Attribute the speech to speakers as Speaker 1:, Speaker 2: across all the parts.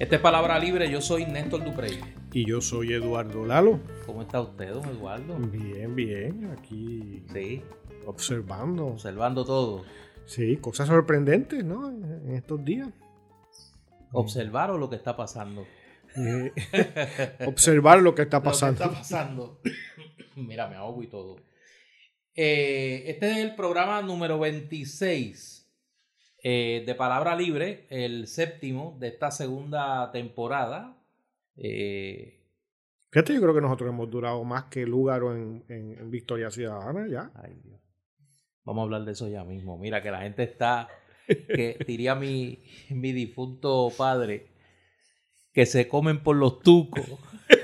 Speaker 1: Este es Palabra Libre, yo soy Néstor Duprey.
Speaker 2: Y yo soy Eduardo Lalo.
Speaker 1: ¿Cómo está usted, don Eduardo?
Speaker 2: Bien, bien, aquí
Speaker 1: Sí,
Speaker 2: observando.
Speaker 1: observando todo.
Speaker 2: Sí, cosas sorprendentes, ¿no? En estos días.
Speaker 1: Observar o lo que está pasando.
Speaker 2: Eh, observar lo que está pasando.
Speaker 1: Lo que está pasando. Mira, me ahogo y todo. Eh, este es el programa número 26 eh, de Palabra Libre, el séptimo de esta segunda temporada. Eh,
Speaker 2: Fíjate, yo creo que nosotros hemos durado más que Lúgaro en, en, en Victoria Ciudadana ya.
Speaker 1: ay, Dios. Vamos a hablar de eso ya mismo. Mira que la gente está, que diría mi, mi difunto padre, que se comen por los tucos.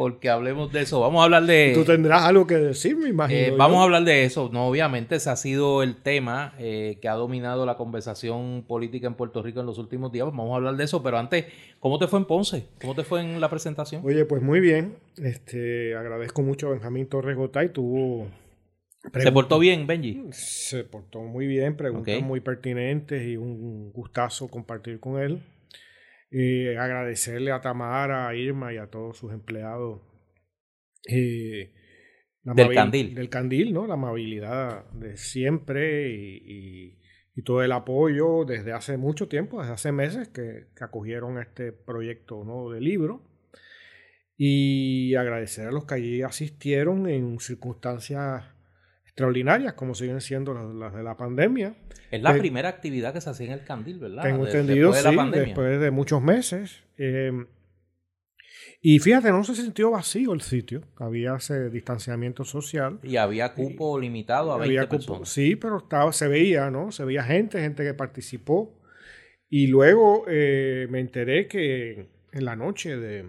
Speaker 1: Porque hablemos de eso. Vamos a hablar de...
Speaker 2: Tú tendrás algo que decir, me imagino.
Speaker 1: Eh,
Speaker 2: yo.
Speaker 1: vamos a hablar de eso. No, obviamente ese ha sido el tema eh, que ha dominado la conversación política en Puerto Rico en los últimos días. Vamos a hablar de eso, pero antes, ¿cómo te fue en Ponce? ¿Cómo te fue en la presentación?
Speaker 2: Oye, pues muy bien. Este, agradezco mucho a Benjamín Torres Gotay. Tuvo.
Speaker 1: ¿Se portó bien, Benji?
Speaker 2: Se portó muy bien, preguntas muy pertinentes y un gustazo compartir con él. Eh, agradecerle a Tamara, a Irma y a todos sus empleados. eh, la
Speaker 1: Del Candil.
Speaker 2: Del Candil, ¿no? La amabilidad de siempre y, y- y todo el apoyo desde hace mucho tiempo, desde hace meses que, que acogieron este proyecto ¿no? de libro. Y agradecer a los que allí asistieron en circunstancias extraordinarias, como siguen siendo las, las de la pandemia.
Speaker 1: Es la
Speaker 2: Eh,
Speaker 1: primera actividad que se hacía en el Candil, ¿verdad?
Speaker 2: Tengo
Speaker 1: De-
Speaker 2: entendido,
Speaker 1: después de
Speaker 2: sí,
Speaker 1: la pandemia.
Speaker 2: después de muchos meses. Eh, y fíjate, no se sintió vacío el sitio. Había ese distanciamiento social.
Speaker 1: Y había cupo limitado a 20
Speaker 2: Había cupo-
Speaker 1: personas.
Speaker 2: sí, pero estaba, se veía, ¿no? Se veía gente, gente que participó. Y luego eh, me enteré que en la noche de,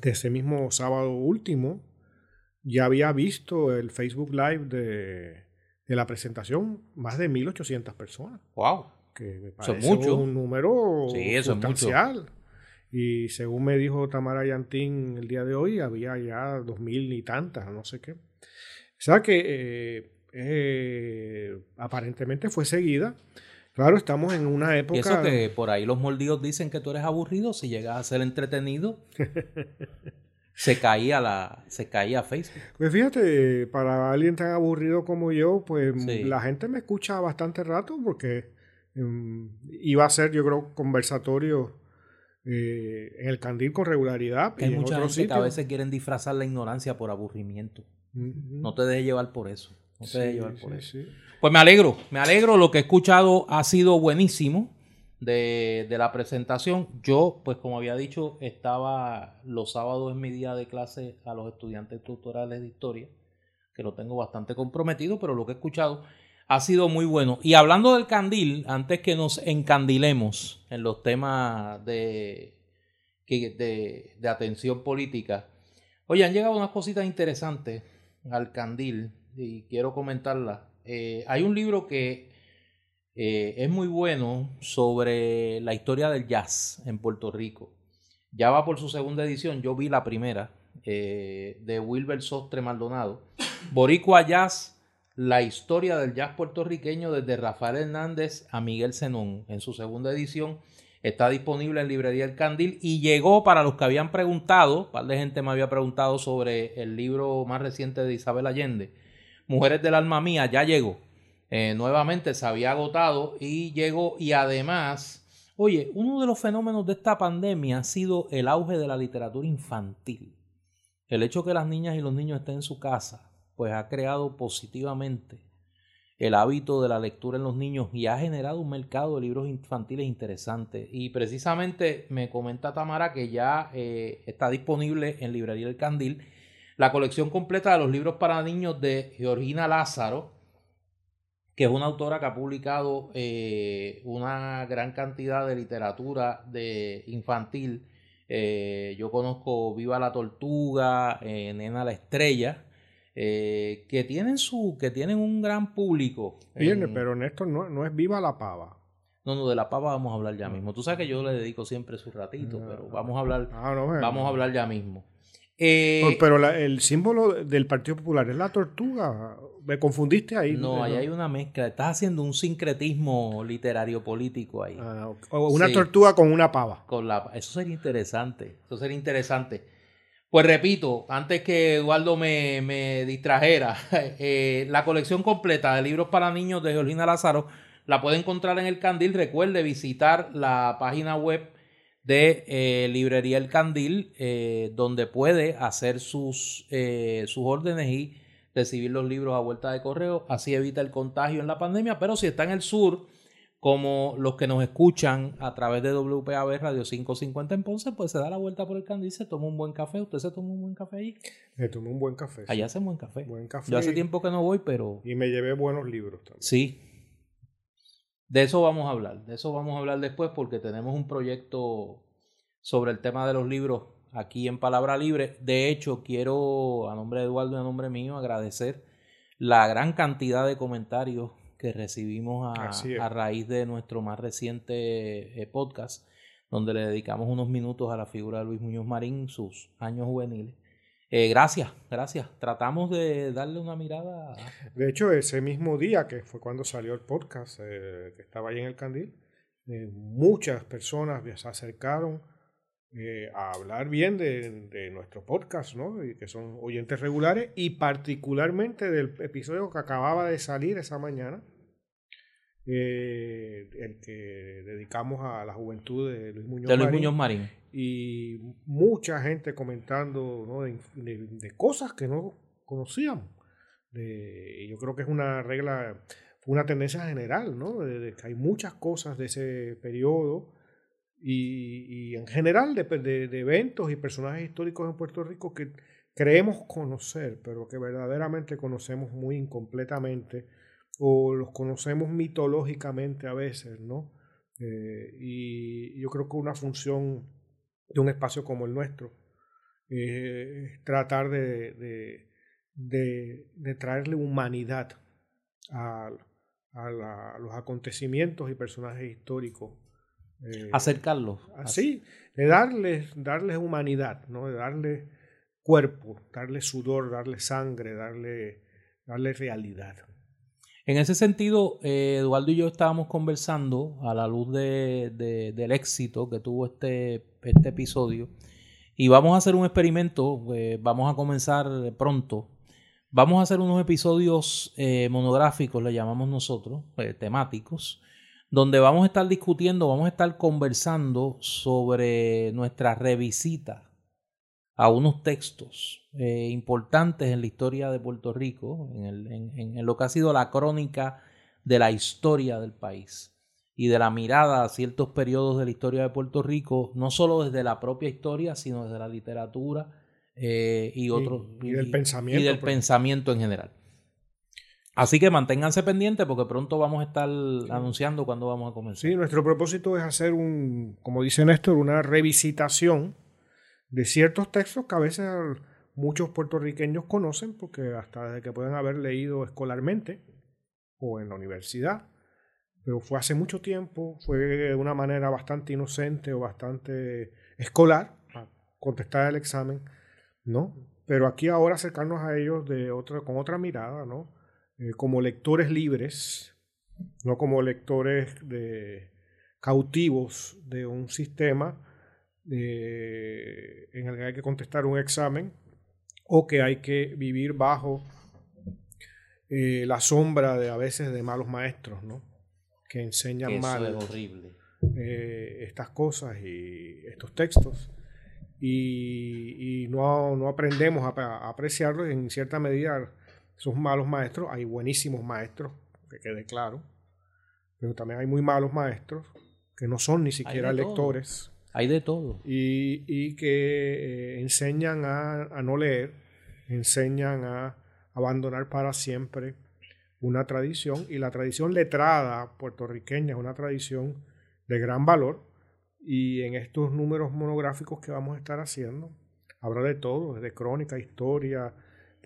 Speaker 2: de ese mismo sábado último ya había visto el Facebook Live de, de la presentación más de 1.800 personas
Speaker 1: Wow.
Speaker 2: que me
Speaker 1: Eso es
Speaker 2: parece
Speaker 1: mucho.
Speaker 2: un número
Speaker 1: Sí, eso es mucho.
Speaker 2: sustancial. Y según me dijo Tamara Yantín el día de hoy, había ya dos mil y tantas, no sé qué. O sea que eh, eh, aparentemente fue seguida. Claro, estamos en una
Speaker 1: Y
Speaker 2: época...
Speaker 1: eso que por ahí los mordidos dicen que tú eres aburrido, si llegas a ser entretenido, se caía la, se caía Facebook.
Speaker 2: Pues fíjate, para alguien tan aburrido como yo, pues
Speaker 1: Sí.
Speaker 2: la gente me escucha bastante rato porque mm, iba a ser, yo creo, conversatorio eh, en el Candil con regularidad.
Speaker 1: Que hay
Speaker 2: en
Speaker 1: mucha que a veces quieren disfrazar la ignorancia por aburrimiento.
Speaker 2: Ujú.
Speaker 1: No te dejes llevar por eso. No te dejes llevar por
Speaker 2: sí,
Speaker 1: eso. Pues me alegro, me alegro. Lo que he escuchado ha sido buenísimo de, de la presentación. Yo, pues como había dicho, estaba los sábados en mi día de clase a los estudiantes tutorales de historia, que lo tengo bastante comprometido, pero lo que he escuchado ha sido muy bueno. Y hablando del candil, antes que nos encandilemos en los temas de, de, de atención política, oye, han llegado unas cositas interesantes al candil y quiero comentarlas. Eh, hay un libro que eh, es muy bueno sobre la historia del jazz en Puerto Rico. Ya va por su segunda edición, yo vi la primera eh, de Wilber Sostre Maldonado. Boricua Jazz, la historia del jazz puertorriqueño desde Rafael Hernández a Miguel Zenón. En su segunda edición está disponible en Librería El Candil y llegó para los que habían preguntado, un par de gente me había preguntado sobre el libro más reciente de Isabel Allende, Mujeres del Alma Mía, ya llegó. Eh, nuevamente se había agotado y llegó y además, oye, uno de los fenómenos de esta pandemia ha sido el auge de la literatura infantil. El hecho que las niñas y los niños estén en su casa, pues ha creado positivamente el hábito de la lectura en los niños y ha generado un mercado de libros infantiles interesante. Y precisamente me comenta Tamara que ya eh, está disponible en Librería El Candil la colección completa de los libros para niños de Georgina Lázaro, que es una autora que ha publicado eh, una gran cantidad de literatura de infantil. Eh, yo conozco Viva la Tortuga, eh, Nena la Estrella, que tienen su, que tienen un gran público.
Speaker 2: Viene,
Speaker 1: en-
Speaker 2: pero Néstor no, no es viva la pava.
Speaker 1: No, no, de la pava vamos a hablar ya mismo. Tú sabes que yo le dedico siempre su ratito,
Speaker 2: Ah.
Speaker 1: pero vamos a hablar,
Speaker 2: Ah, no,
Speaker 1: vamos a hablar ya mismo.
Speaker 2: Pero el símbolo del Partido Popular es la tortuga. Me confundiste ahí.
Speaker 1: No, ahí hay una mezcla. Estás haciendo un sincretismo literario político ahí.
Speaker 2: Ah, o una tortuga con una pava.
Speaker 1: Con la, eso sería interesante. Eso sería interesante. Pues repito, antes que Eduardo me, me distrajera, eh, la colección completa de libros para niños de Georgina Lázaro la puede encontrar en el Candil. Recuerde visitar la página web de eh, Librería El Candil, eh, donde puede hacer sus, sus órdenes y recibir los libros a vuelta de correo. Así evita el contagio en la pandemia. Pero si está en el sur, como los que nos escuchan a través de WPAB Radio 550 en Ponce, pues se da la vuelta por el Candil, se toma un buen café. ¿Usted se toma un buen café ahí?
Speaker 2: Me tomé un buen café.
Speaker 1: Allá hace buen café.
Speaker 2: Buen café.
Speaker 1: Yo hace tiempo que no voy, pero...
Speaker 2: Y me llevé buenos libros también.
Speaker 1: Sí, de eso vamos a hablar, de eso vamos a hablar después porque tenemos un proyecto sobre el tema de los libros aquí en Palabra Libre. De hecho, quiero, a nombre de Eduardo y a nombre mío, agradecer la gran cantidad de comentarios que recibimos a, raíz de nuestro más reciente eh, podcast, donde le dedicamos unos minutos a la figura de Luis Muñoz Marín, sus años juveniles. Eh, gracias, gracias. Tratamos de darle una mirada.
Speaker 2: De hecho, ese mismo día que fue cuando salió el podcast, eh, que estaba ahí en el Candil, eh, muchas personas se acercaron a hablar bien de, nuestro podcast, ¿no? Y que son oyentes regulares y particularmente del episodio que acababa de salir esa mañana, el que dedicamos a la juventud de Luis Muñoz,
Speaker 1: de Luis Muñoz Marín
Speaker 2: y mucha gente comentando de, cosas que no conocíamos. yo creo que es una regla, una tendencia general, ¿no? De, que hay muchas cosas de ese periodo y, en general de, de, eventos y personajes históricos en Puerto Rico que creemos conocer, pero que verdaderamente conocemos muy incompletamente o los conocemos mitológicamente a veces, ¿no? Eh, y yo creo que una función de un espacio como el nuestro. Eh, tratar de, de, traerle humanidad a, a, los acontecimientos y personajes históricos.
Speaker 1: Eh, Acercarlos.
Speaker 2: Así, de darles, darles humanidad, ¿no? de darle cuerpo, darle sudor, darle sangre, darle, darle realidad.
Speaker 1: En ese sentido, eh, Eduardo y yo estábamos conversando a la luz de, del éxito que tuvo este, este episodio y vamos a hacer un experimento, eh, vamos a comenzar pronto. Vamos a hacer unos episodios eh, monográficos, le llamamos nosotros, temáticos, donde vamos a estar discutiendo, vamos a estar conversando sobre nuestra revisita a unos textos eh, importantes en la historia de Puerto Rico, en, lo que ha sido la crónica de la historia del país y de la mirada a ciertos periodos de la historia de Puerto Rico, no solo desde la propia historia, sino desde la literatura eh, y otros
Speaker 2: y, del pensamiento,
Speaker 1: y del pensamiento en general. Así que manténganse pendientes porque pronto vamos a estar anunciando cuándo vamos a comenzar.
Speaker 2: Sí, nuestro propósito es hacer un, como dice Néstor, una revisitación de ciertos textos que a veces muchos puertorriqueños conocen porque hasta desde que pueden haber leído escolarmente o en la universidad, pero fue hace mucho tiempo, fue de una manera bastante inocente o bastante escolar contestar el examen, ¿no? Pero aquí ahora acercarnos a ellos de otra, con otra mirada, ¿no? Eh, como lectores libres, no como lectores de cautivos de un sistema eh, en el que hay que contestar un examen o que hay que vivir bajo eh, la sombra de a veces de malos maestros, ¿no? Que enseñan mal eh, estas cosas y estos textos y, no, no, aprendemos a, apreciarlos en cierta medida esos malos maestros. Hay buenísimos maestros, que quede claro, pero también hay muy malos maestros que no son ni siquiera lectores.
Speaker 1: Hay de todo.
Speaker 2: Y, que eh, enseñan a, no leer, enseñan a abandonar para siempre una tradición. Y la tradición letrada puertorriqueña es una tradición de gran valor. Y en estos números monográficos que vamos a estar haciendo, habrá de todo, desde crónica, historia,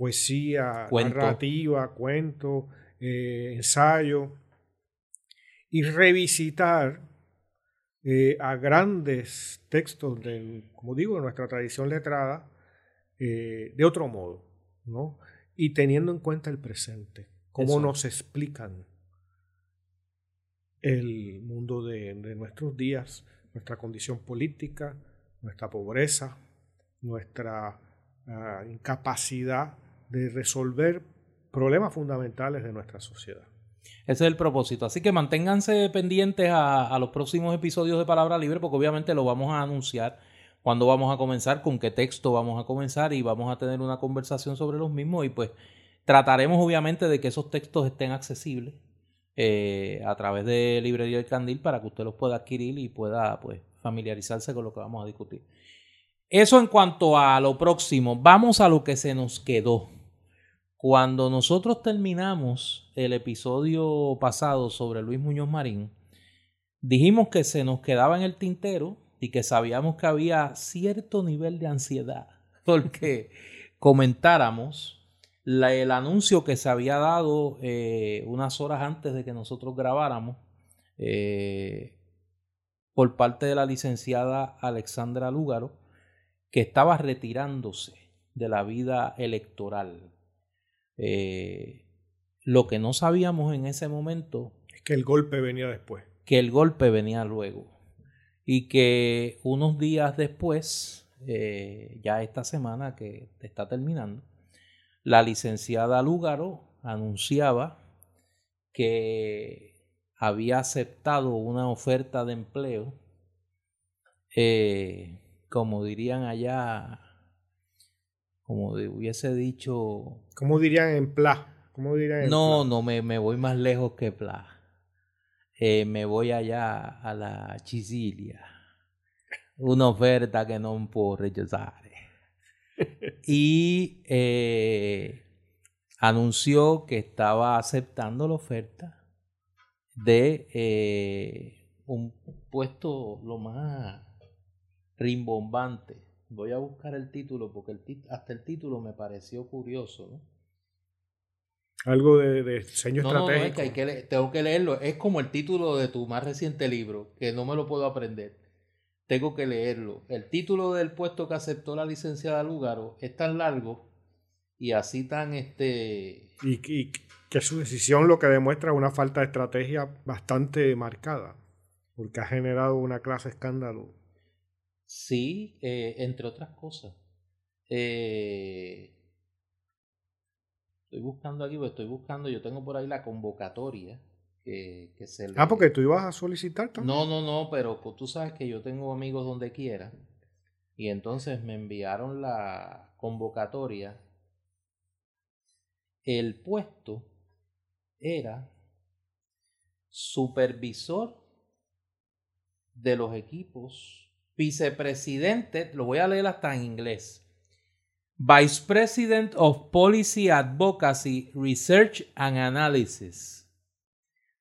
Speaker 2: poesía, narrativa, cuento, eh, ensayo. Y revisitar eh, a grandes textos, de, como digo, de nuestra tradición letrada, eh, de otro modo, ¿no? Y teniendo en cuenta el presente, cómo nos explican el mundo de, nuestros días, nuestra condición política, nuestra pobreza, nuestra ah, incapacidad de resolver problemas fundamentales de nuestra sociedad.
Speaker 1: Ese es el propósito. Así que manténganse pendientes a, los próximos episodios de Palabra Libre porque obviamente lo vamos a anunciar cuándo vamos a comenzar, con qué texto vamos a comenzar y vamos a tener una conversación sobre los mismos y pues trataremos obviamente de que esos textos estén accesibles eh, a través de Librería del Candil para que usted los pueda adquirir y pueda pues familiarizarse con lo que vamos a discutir. Eso en cuanto a lo próximo. Vamos a lo que se nos quedó. Cuando nosotros terminamos el episodio pasado sobre Luis Muñoz Marín, dijimos que se nos quedaba en el tintero y que sabíamos que había cierto nivel de ansiedad porque comentáramos el anuncio que se había dado eh, unas horas antes de que nosotros grabáramos eh, por parte de la licenciada Alexandra Lúgaro, que estaba retirándose de la vida electoral. Eh, lo que no sabíamos en ese momento
Speaker 2: es que el golpe venía después.
Speaker 1: Que el golpe venía luego. Y que unos días después, eh, ya esta semana que está terminando, la licenciada Lúgaro anunciaba que había aceptado una oferta de empleo, eh, como dirían allá, como hubiese dicho...
Speaker 2: ¿Cómo dirían en Pla? ¿Cómo dirían
Speaker 1: no, no, me, me, voy más lejos que Pla. Eh, me voy allá a la Chisilia. Una oferta que no puedo rechazar. y eh, anunció que estaba aceptando la oferta de eh, un puesto lo más rimbombante Voy a buscar el título porque el hasta el título me pareció curioso. ¿no?
Speaker 2: Algo de, de diseño
Speaker 1: no, estratégico. No, es que, hay que tengo que leerlo. Es como el título de tu más reciente libro, que no me lo puedo aprender. Tengo que leerlo. El título del puesto que aceptó la licenciada Lugaro es tan largo y así tan este.
Speaker 2: Y, y que su decisión lo que demuestra es una falta de estrategia bastante marcada, porque ha generado una clase escándalo
Speaker 1: Sí, eh, entre otras cosas. Eh, estoy buscando aquí, pues estoy buscando, yo tengo por ahí la convocatoria que, que se
Speaker 2: Ah, porque tú ibas a solicitar también.
Speaker 1: No, no, no, pero pues, tú sabes que yo tengo amigos donde quiera. Y entonces me enviaron la convocatoria. El puesto era supervisor de los equipos vicepresidente, lo voy a leer hasta en inglés. Vice President of Policy Advocacy, Research and Analysis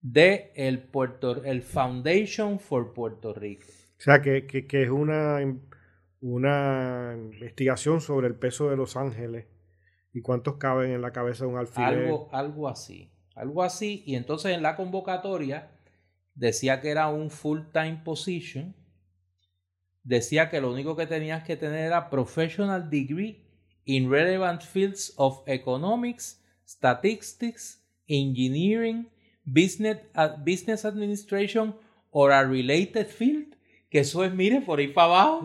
Speaker 1: de el, Puerto, el Foundation for Puerto Rico.
Speaker 2: O sea, que, que, es una, una investigación sobre el peso de Los Ángeles y cuántos caben en la cabeza de un alfiler.
Speaker 1: Algo, algo así, algo así. Y entonces en la convocatoria decía que era un full-time position decía que lo único que tenías que tener era professional degree in relevant fields of economics, statistics, engineering, business, business administration or a related field, que eso es, mire, por ahí para abajo,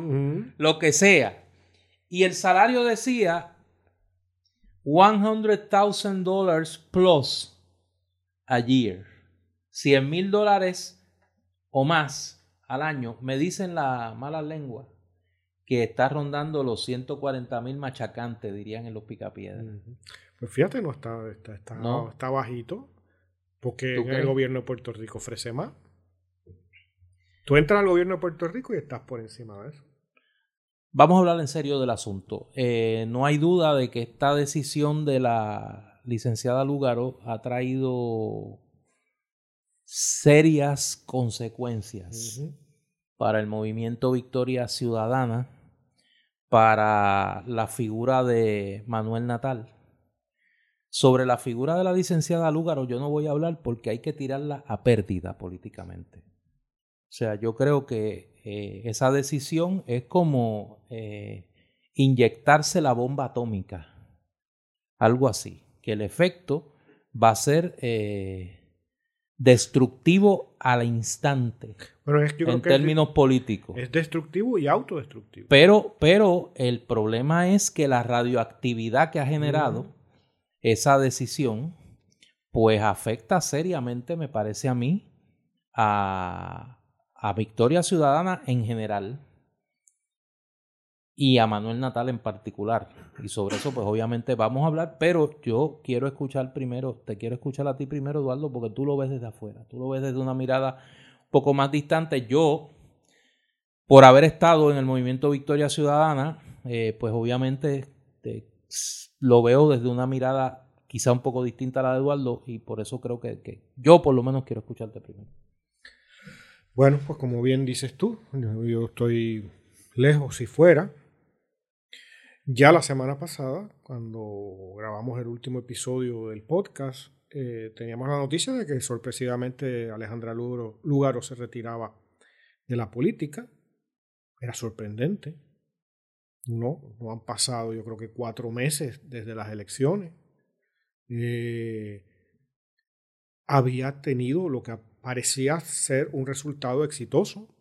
Speaker 1: lo que sea. Y el salario decía $100,000 plus a year. 100 mil dólares o más al año, me dicen la mala lengua que está rondando los 140 mil machacantes, dirían en los picapiedras.
Speaker 2: Pues fíjate, no está, está, está, bajito, porque el gobierno de Puerto Rico ofrece más. Tú entras al gobierno de Puerto Rico y estás por encima de eso.
Speaker 1: Vamos a hablar en serio del asunto. Eh, no hay duda de que esta decisión de la licenciada Lugaro ha traído serias consecuencias para el movimiento Victoria Ciudadana, para la figura de Manuel Natal. Sobre la figura de la licenciada Lúgaro yo no voy a hablar porque hay que tirarla a pérdida políticamente. O sea, yo creo que eh, esa decisión es como eh, inyectarse la bomba atómica. Algo así. Que el efecto va a ser eh, destructivo al instante. en términos políticos.
Speaker 2: Es destructivo y autodestructivo.
Speaker 1: Pero, pero el problema es que la radioactividad que ha generado esa decisión, pues afecta seriamente, me parece a mí, a, a Victoria Ciudadana en general y a Manuel Natal en particular. Y sobre eso, pues obviamente vamos a hablar, pero yo quiero escuchar primero, te quiero escuchar a ti primero, Eduardo, porque tú lo ves desde afuera, tú lo ves desde una mirada un poco más distante. Yo, por haber estado en el movimiento Victoria Ciudadana, eh, pues obviamente lo veo desde una mirada quizá un poco distinta a la de Eduardo y por eso creo que, que yo por lo menos quiero escucharte primero.
Speaker 2: Bueno, pues como bien dices tú, yo estoy lejos si fuera, ya la semana pasada, cuando grabamos el último episodio del podcast, eh, teníamos la noticia de que sorpresivamente Alejandra Lugaro, se retiraba de la política. Era sorprendente. No, no han pasado yo creo que cuatro meses desde las elecciones. Eh, había tenido lo que parecía ser un resultado exitoso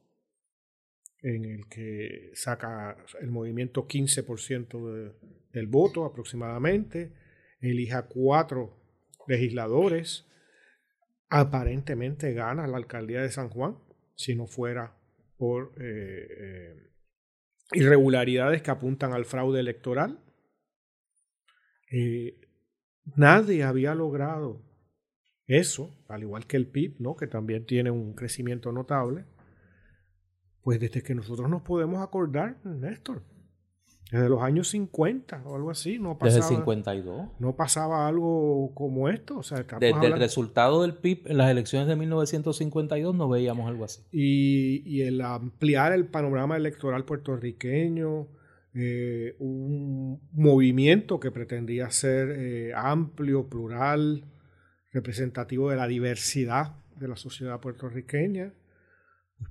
Speaker 2: en el que saca el movimiento 15% del voto aproximadamente, elija cuatro legisladores, aparentemente gana la alcaldía de San Juan, si no fuera por eh, eh, irregularidades que apuntan al fraude electoral. Eh, nadie había logrado eso, al igual que el PIB, ¿no? que también tiene un crecimiento notable, pues desde que nosotros nos podemos acordar, Néstor. Desde los años 50 o algo así, no pasaba.
Speaker 1: Desde el 52.
Speaker 2: No pasaba algo como esto. O sea,
Speaker 1: desde el resultado del PIB en las elecciones de 1952 no veíamos algo así.
Speaker 2: Y, el ampliar el panorama electoral puertorriqueño, eh, un movimiento que pretendía ser eh, amplio, plural, representativo de la diversidad de la sociedad puertorriqueña,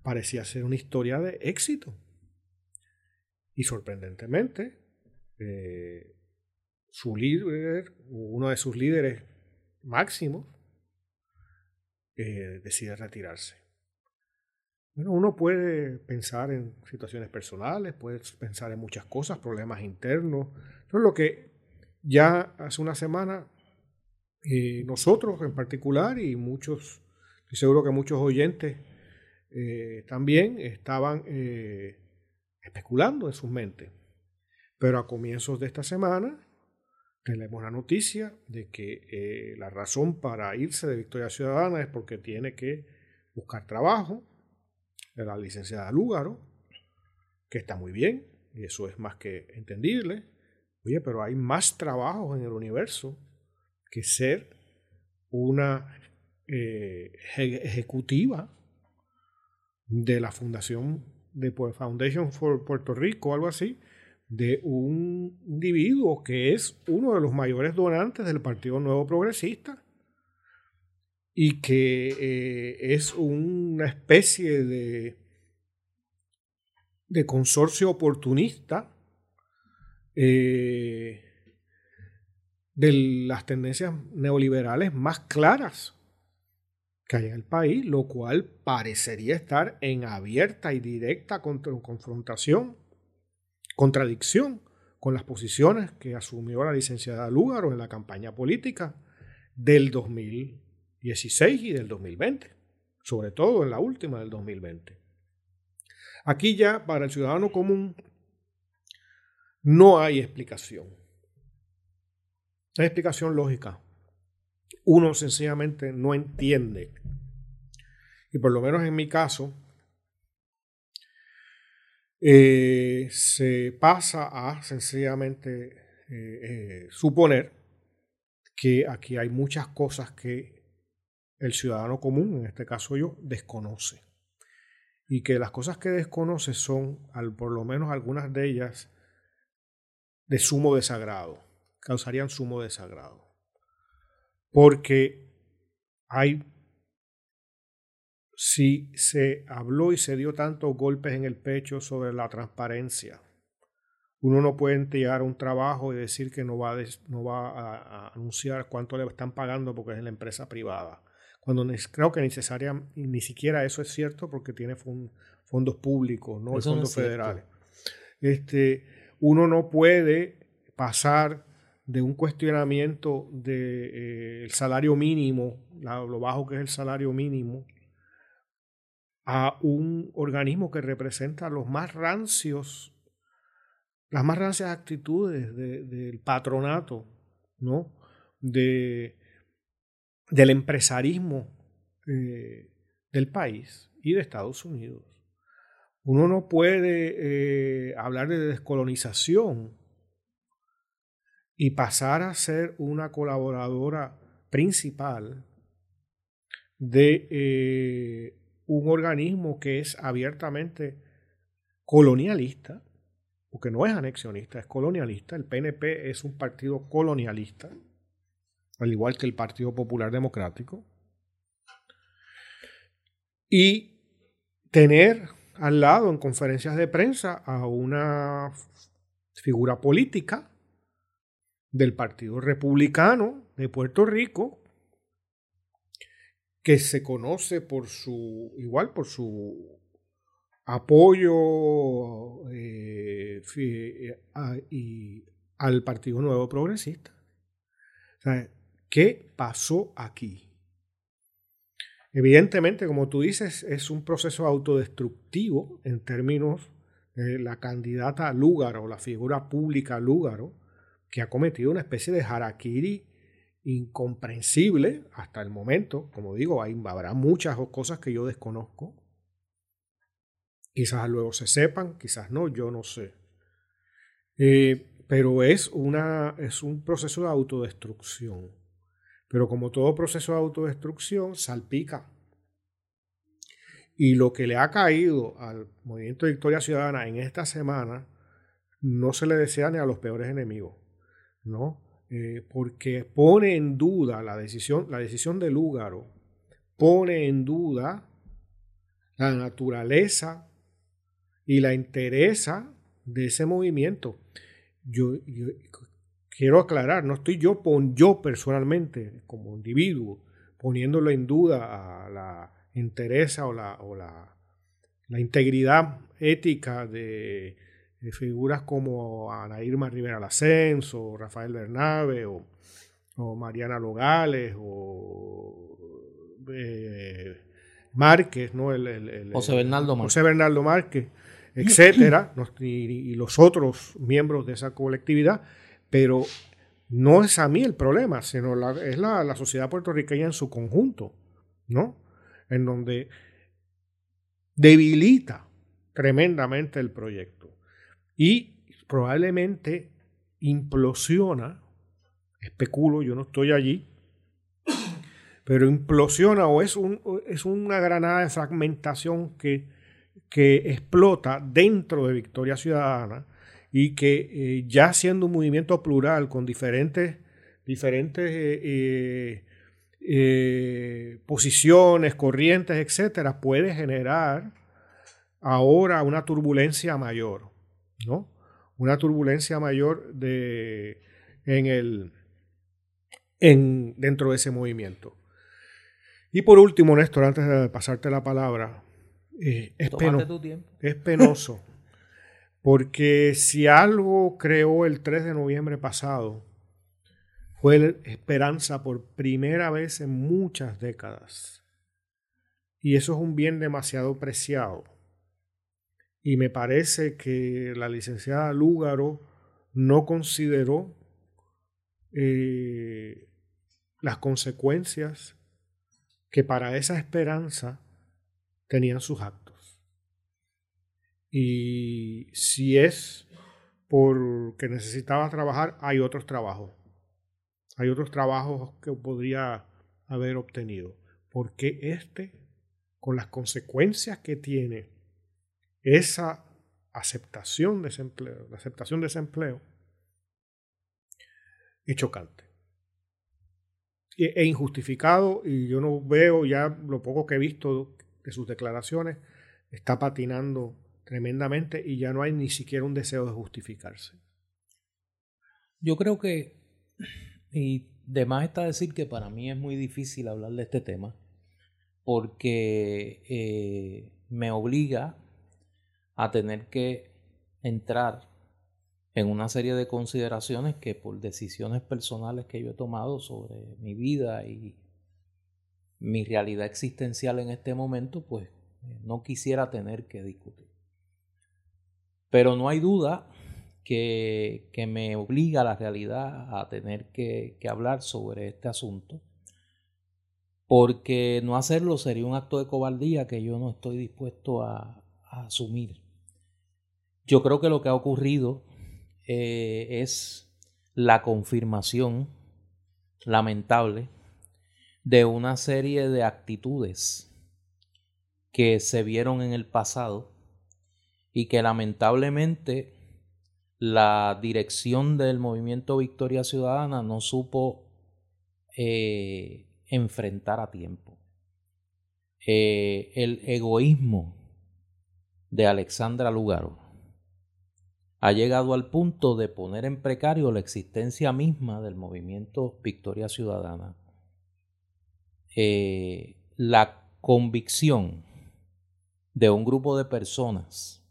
Speaker 2: parecía ser una historia de éxito. Y sorprendentemente, eh, su líder, uno de sus líderes máximos, eh, decide retirarse. Bueno, uno puede pensar en situaciones personales, puede pensar en muchas cosas, problemas internos. Eso es lo que ya hace una semana eh, nosotros en particular y muchos, estoy seguro que muchos oyentes eh, también estaban eh, especulando en sus mentes. Pero a comienzos de esta semana tenemos la noticia de que eh, la razón para irse de Victoria Ciudadana es porque tiene que buscar trabajo la licenciada Lúgaro, que está muy bien, y eso es más que entendible. Oye, pero hay más trabajos en el universo que ser una ejecutiva de la fundación de Foundation for Puerto Rico, algo así, de un individuo que es uno de los mayores donantes del Partido Nuevo Progresista y que eh, es una especie de, de consorcio oportunista eh, de las tendencias neoliberales más claras que hay en el país, lo cual parecería estar en abierta y directa confrontación, contradicción con las posiciones que asumió la licenciada Lúgaro en la campaña política del 2016 y del 2020, sobre todo en la última del 2020. Aquí ya para el ciudadano común no hay explicación. hay explicación lógica uno sencillamente no entiende. Y por lo menos en mi caso, eh, se pasa a sencillamente eh, eh, suponer que aquí hay muchas cosas que el ciudadano común, en este caso yo, desconoce. Y que las cosas que desconoce son, al, por lo menos algunas de ellas, de sumo desagrado, causarían sumo desagrado porque hay, si se habló y se dio tantos golpes en el pecho sobre la transparencia, Uno no puede entregar un trabajo y decir que no va, a, no va a, anunciar cuánto le están pagando porque es la empresa privada. Cuando creo que necesaria, ni siquiera eso es cierto porque tiene fondos públicos, no fondos federales. Este, uno no puede pasar de un cuestionamiento del de, eh, salario mínimo, lo bajo que es el salario mínimo, a un organismo que representa los más rancios las más rancias actitudes del patronato, ¿no? De, del empresarismo eh, del país y de Estados Unidos. Uno no puede eh, hablar de descolonización y pasar a ser una colaboradora principal de eh, un organismo que es abiertamente colonialista porque no es anexionista, es colonialista. El PNP es un partido colonialista, al igual que el Partido Popular Democrático. Y tener al lado en conferencias de prensa a una figura política del Partido Republicano de Puerto Rico que se conoce por su igual por su apoyo eh, y, al Partido Nuevo Progresista. ¿Qué pasó aquí? Evidentemente, como tú dices, es un proceso autodestructivo en términos de la candidata Lúgaro, la figura pública Lúgaro, que ha cometido una especie de harakiri incomprensible hasta el momento. Como digo, habrá muchas cosas que yo desconozco, Quizás luego se sepan, quizás no, yo no sé. Eh, pero es, una, es un proceso de autodestrucción. Pero como todo proceso de autodestrucción, salpica. Y lo que le ha caído al movimiento de Victoria Ciudadana en esta semana no se le desea ni a los peores enemigos, ¿no? Eh, porque pone en duda la decisión, la decisión pone en duda la naturaleza y la interesa de ese movimiento. Yo, quiero aclarar, no estoy yo, yo personalmente, como individuo, poniéndolo en duda a la interesa o la, o la integridad ética de, figuras como Ana Irma Rivera Lascenso, Rafael Bernabe, o, Mariana Logales, o eh, Márquez, ¿no? El,
Speaker 1: José Bernardo
Speaker 2: Márquez. José Bernardo Márquez etcétera, y, los otros miembros de esa colectividad, pero no es a mí el problema, sino es la, sociedad puertorriqueña en su conjunto, ¿no? En donde debilita tremendamente el proyecto y probablemente implosiona, especulo, yo no estoy allí, pero implosiona o es, un, es una granada de fragmentación que que explota dentro de Victoria Ciudadana y que eh, ya siendo un movimiento plural con diferentes, diferentes eh, eh, posiciones, corrientes, etcétera, puede generar ahora una turbulencia mayor, ¿no? Una turbulencia mayor de, en el, en, dentro de ese movimiento. Y por último, Néstor, antes de pasarte la palabra, eh, es, es penoso. Porque si algo creó el 3 de noviembre pasado, fue esperanza por primera vez en muchas décadas. Y eso es un bien demasiado preciado. Y me parece que la licenciada Lúgaro no consideró eh, las consecuencias que para esa esperanza tenían sus actos. Y si es porque necesitaba trabajar, hay otros trabajos. Hay otros trabajos que podría haber obtenido. Porque este, con las consecuencias que tiene esa aceptación de desempleo, la aceptación de desempleo, es chocante. E injustificado, y yo no veo ya lo poco que he visto de sus declaraciones, está patinando tremendamente y ya no hay ni siquiera un deseo de justificarse.
Speaker 1: Yo creo que, y de más está decir que para mí es muy difícil hablar de este tema, porque eh, me obliga a tener que entrar en una serie de consideraciones que por decisiones personales que yo he tomado sobre mi vida y mi realidad existencial en este momento, pues eh, no quisiera tener que discutir. Pero no hay duda que, que me obliga la realidad a tener que, hablar sobre este asunto, porque no hacerlo sería un acto de cobardía que yo no estoy dispuesto a asumir. Yo creo que lo que ha ocurrido eh, es la confirmación lamentable de una serie de actitudes que se vieron en el pasado y que lamentablemente la dirección del movimiento Victoria Ciudadana no supo eh, enfrentar a tiempo. Eh, el egoísmo de Alexandra Lugaro ha llegado al punto de poner en precario la existencia misma del movimiento Victoria Ciudadana. Eh, la convicción de un grupo de personas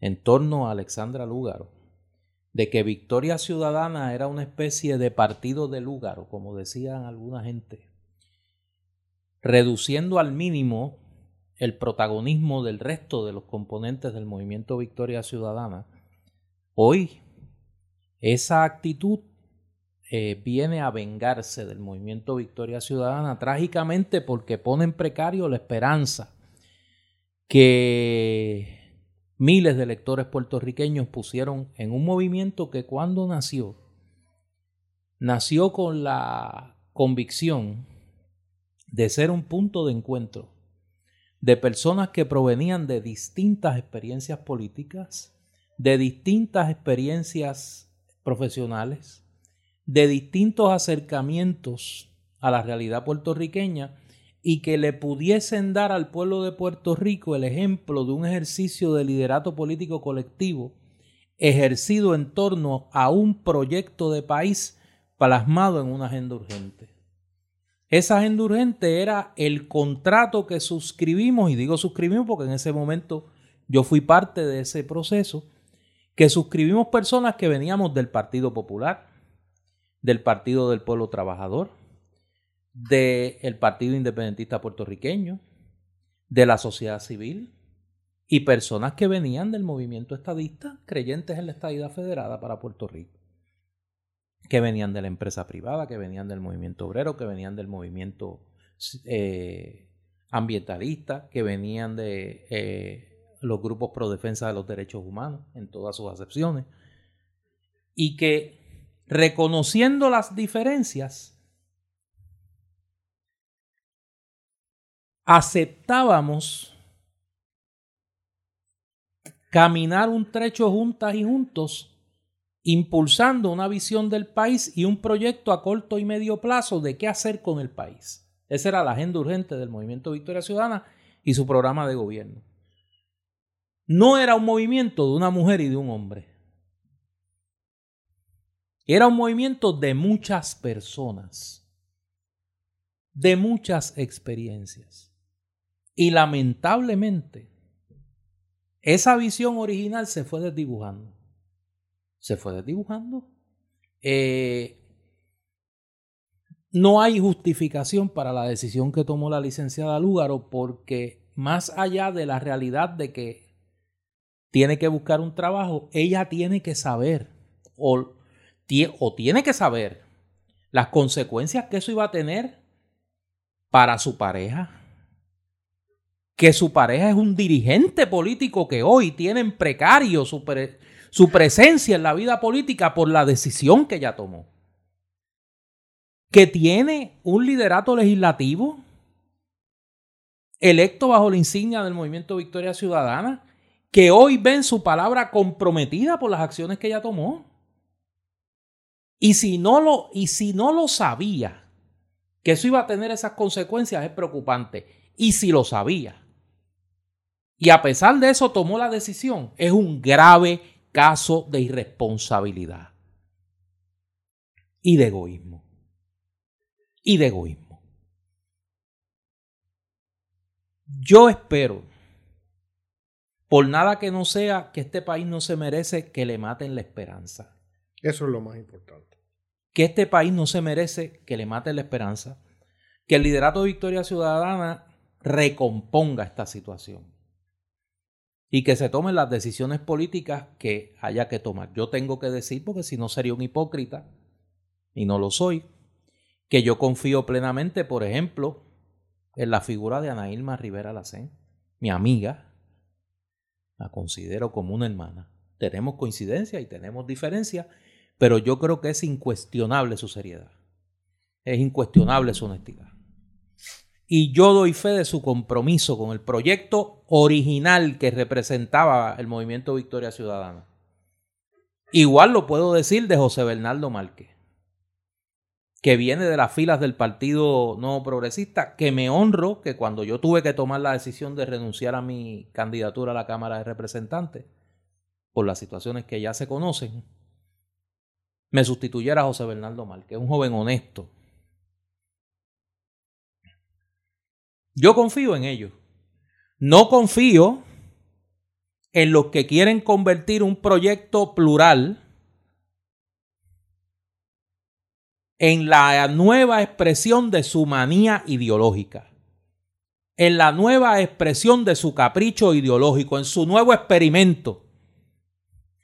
Speaker 1: en torno a Alexandra Lúgaro de que Victoria Ciudadana era una especie de partido de Lúgaro, como decían alguna gente, reduciendo al mínimo el protagonismo del resto de los componentes del movimiento Victoria Ciudadana, hoy esa actitud eh, viene a vengarse del movimiento Victoria Ciudadana trágicamente porque pone en precario la esperanza que miles de electores puertorriqueños pusieron en un movimiento que cuando nació, nació con la convicción de ser un punto de encuentro de personas que provenían de distintas experiencias políticas, de distintas experiencias profesionales, de distintos acercamientos a la realidad puertorriqueña y que le pudiesen dar al pueblo de Puerto Rico el ejemplo de un ejercicio de liderato político colectivo ejercido en torno a un proyecto de país plasmado en una agenda urgente. Esa agenda urgente era el contrato que suscribimos, y digo suscribimos porque en ese momento yo fui parte de ese proceso, que suscribimos personas que veníamos del Partido Popular, del Partido del Pueblo Trabajador, del Partido Independentista Puertorriqueño, de la sociedad civil y personas que venían del movimiento estadista creyentes en la estadidad federada para Puerto Rico, que venían de la empresa privada, que venían del movimiento obrero, que venían del movimiento eh, ambientalista, que venían de eh, los grupos pro defensa de los derechos humanos en todas sus acepciones, y que reconociendo las diferencias, aceptábamos caminar un trecho juntas y juntos, impulsando una visión del país y un proyecto a corto y medio plazo de qué hacer con el país. Esa era la agenda urgente del movimiento Victoria Ciudadana y su programa de gobierno. No era un movimiento de una mujer y de un hombre. Era un movimiento de muchas personas, de muchas experiencias. Y lamentablemente, esa visión original se fue desdibujando. Se fue desdibujando. Eh, no hay justificación para la decisión que tomó la licenciada Lúgaro porque más allá de la realidad de que tiene que buscar un trabajo, ella tiene que saber o, o tiene que saber las consecuencias que eso iba a tener para su pareja, que su pareja es un dirigente político que hoy tiene en precario su, su presencia en la vida política por la decisión que ella tomó. Que tiene un liderato legislativo electo bajo la insignia del movimiento Victoria Ciudadana, que hoy ven su palabra comprometida por las acciones que ella tomó. Y si no lo, y si no lo sabía, que eso iba a tener esas consecuencias, es preocupante. Y si lo sabía, Y a pesar de eso tomó la decisión. Es un grave caso de irresponsabilidad y de egoísmo. Y de egoísmo. Yo espero, por nada que no sea, que este país no se merece que le maten la esperanza.
Speaker 2: Eso es lo más importante.
Speaker 1: Que este país no se merece que le maten la esperanza. Que el liderato de Victoria Ciudadana recomponga esta situación y que se tomen las decisiones políticas que haya que tomar. Yo tengo que decir, porque si no sería un hipócrita, y no lo soy, que yo confío plenamente, por ejemplo, en la figura de Ana Irma Rivera Lacén, mi amiga, la considero como una hermana. Tenemos coincidencia y tenemos diferencia, pero yo creo que es incuestionable su seriedad. Es incuestionable su honestidad y yo doy fe de su compromiso con el proyecto original que representaba el movimiento Victoria Ciudadana. Igual lo puedo decir de José Bernardo Márquez, que viene de las filas del Partido No Progresista, que me honro que cuando yo tuve que tomar la decisión de renunciar a mi candidatura a la Cámara de Representantes, por las situaciones que ya se conocen, me sustituyera a José Bernardo Márquez, un joven honesto, Yo confío en ellos. No confío en los que quieren convertir un proyecto plural en la nueva expresión de su manía ideológica, en la nueva expresión de su capricho ideológico, en su nuevo experimento.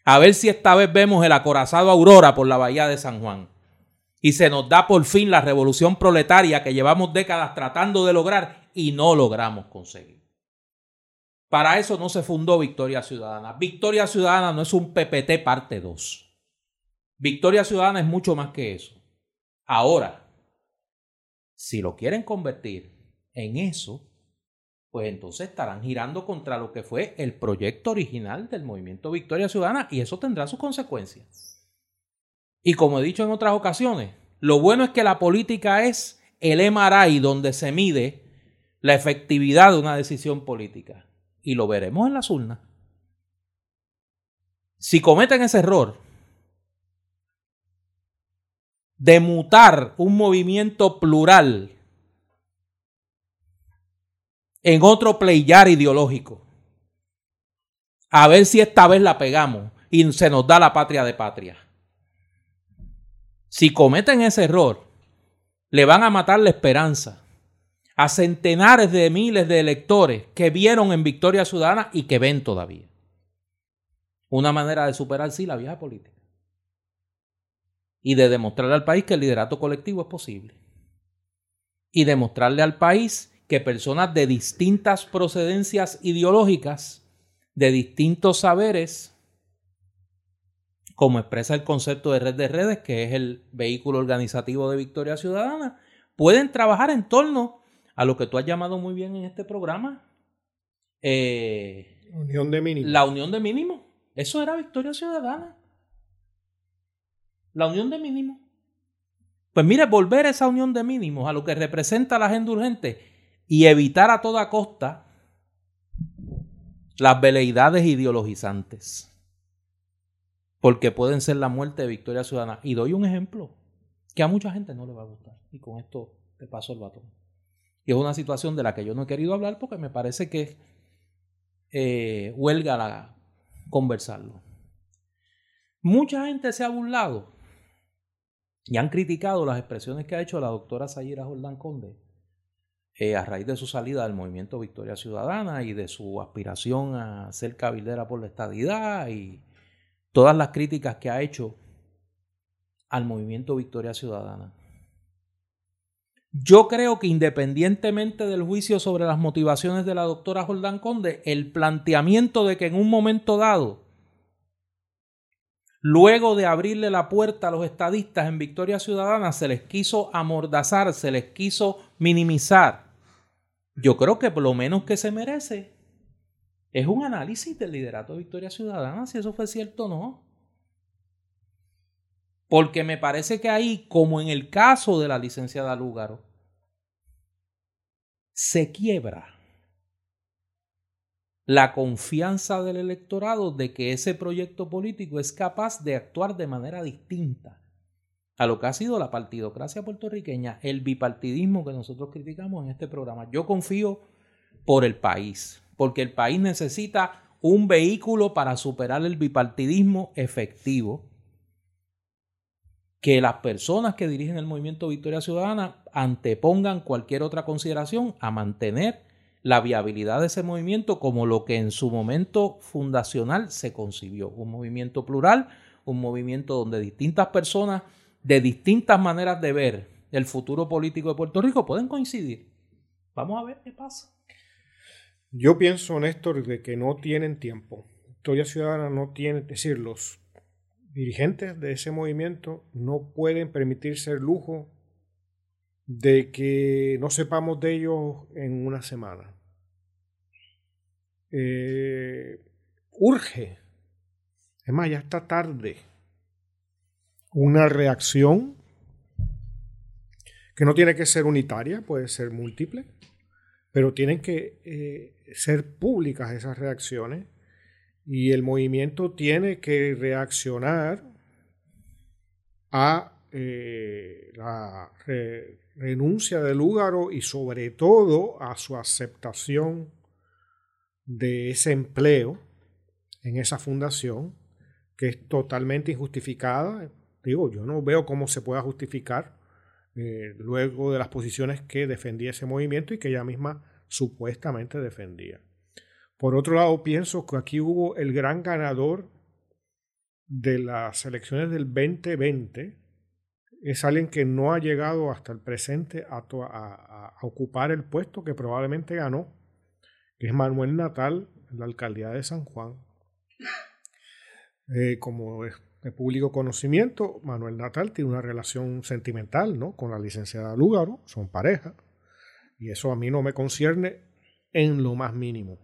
Speaker 1: A ver si esta vez vemos el acorazado Aurora por la bahía de San Juan y se nos da por fin la revolución proletaria que llevamos décadas tratando de lograr y no logramos conseguir. Para eso no se fundó Victoria Ciudadana. Victoria Ciudadana no es un PPT parte 2. Victoria Ciudadana es mucho más que eso. Ahora, si lo quieren convertir en eso, pues entonces estarán girando contra lo que fue el proyecto original del movimiento Victoria Ciudadana y eso tendrá sus consecuencias. Y como he dicho en otras ocasiones, lo bueno es que la política es el MRI donde se mide la efectividad de una decisión política. Y lo veremos en las urnas. Si cometen ese error de mutar un movimiento plural en otro playar ideológico, a ver si esta vez la pegamos y se nos da la patria de patria. Si cometen ese error, le van a matar la esperanza a centenares de miles de electores que vieron en Victoria Ciudadana y que ven todavía. Una manera de superar, sí, la vieja política. Y de demostrarle al país que el liderato colectivo es posible. Y demostrarle al país que personas de distintas procedencias ideológicas, de distintos saberes, como expresa el concepto de red de redes, que es el vehículo organizativo de Victoria Ciudadana, pueden trabajar en torno a lo que tú has llamado muy bien en este programa.
Speaker 2: Eh, unión de mínimo.
Speaker 1: La unión de mínimo. Eso era Victoria Ciudadana. La unión de mínimo. Pues mire, volver a esa unión de mínimos, a lo que representa la agenda urgente y evitar a toda costa las veleidades ideologizantes. Porque pueden ser la muerte de Victoria Ciudadana. Y doy un ejemplo que a mucha gente no le va a gustar. Y con esto te paso el batón. Y es una situación de la que yo no he querido hablar porque me parece que eh, huelga la, conversarlo. Mucha gente se ha burlado y han criticado las expresiones que ha hecho la doctora Sayira Jordán Conde eh, a raíz de su salida del movimiento Victoria Ciudadana y de su aspiración a ser cabildera por la estadidad y todas las críticas que ha hecho al movimiento Victoria Ciudadana. Yo creo que independientemente del juicio sobre las motivaciones de la doctora Jordán Conde, el planteamiento de que en un momento dado, luego de abrirle la puerta a los estadistas en Victoria Ciudadana, se les quiso amordazar, se les quiso minimizar, yo creo que por lo menos que se merece. Es un análisis del liderato de Victoria Ciudadana, si eso fue cierto o no. Porque me parece que ahí, como en el caso de la licenciada Lúgaro, se quiebra la confianza del electorado de que ese proyecto político es capaz de actuar de manera distinta a lo que ha sido la partidocracia puertorriqueña, el bipartidismo que nosotros criticamos en este programa. Yo confío por el país, porque el país necesita un vehículo para superar el bipartidismo efectivo, que las personas que dirigen el movimiento Victoria Ciudadana antepongan cualquier otra consideración a mantener la viabilidad de ese movimiento como lo que en su momento fundacional se concibió, un movimiento plural, un movimiento donde distintas personas de distintas maneras de ver el futuro político de Puerto Rico pueden coincidir. Vamos a ver qué pasa.
Speaker 2: Yo pienso, Néstor, de que no tienen tiempo. Victoria Ciudadana no tiene, es decir, los dirigentes de ese movimiento no pueden permitirse el lujo de que no sepamos de ellos en una semana. Eh, urge, es más, ya está tarde, una reacción que no tiene que ser unitaria, puede ser múltiple, pero tienen que eh, ser públicas esas reacciones y el movimiento tiene que reaccionar a eh, la renuncia de Lúgaro y sobre todo a su aceptación de ese empleo en esa fundación que es totalmente injustificada. Digo, yo no veo cómo se pueda justificar eh, luego de las posiciones que defendía ese movimiento y que ella misma supuestamente defendía. Por otro lado, pienso que aquí hubo el gran ganador de las elecciones del 2020. Es alguien que no ha llegado hasta el presente a, ocupar el puesto que probablemente ganó, que es Manuel Natal, en la alcaldía de San Juan. Eh, como es de público conocimiento, Manuel Natal tiene una relación sentimental ¿no? con la licenciada Lúgaro, son pareja, y eso a mí no me concierne en lo más mínimo.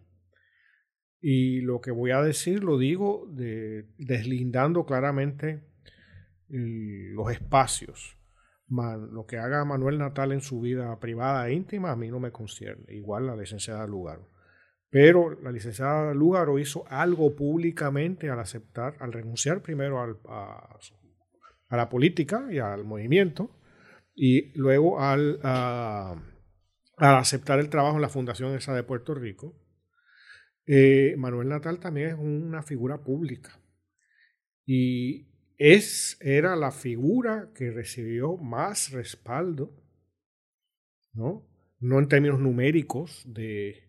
Speaker 2: Y lo que voy a decir lo digo deslindando claramente los espacios. lo que haga Manuel Natal en su vida privada e íntima a mí no me concierne, igual la licenciada Lugaro. Pero la licenciada Lugaro hizo algo públicamente al aceptar, al renunciar primero a, la política y al movimiento, y luego al, al aceptar el trabajo en la Fundación esa de Puerto Rico, eh, Manuel Natal también es una figura pública y es, era la figura que recibió más respaldo, ¿no? no en términos numéricos de,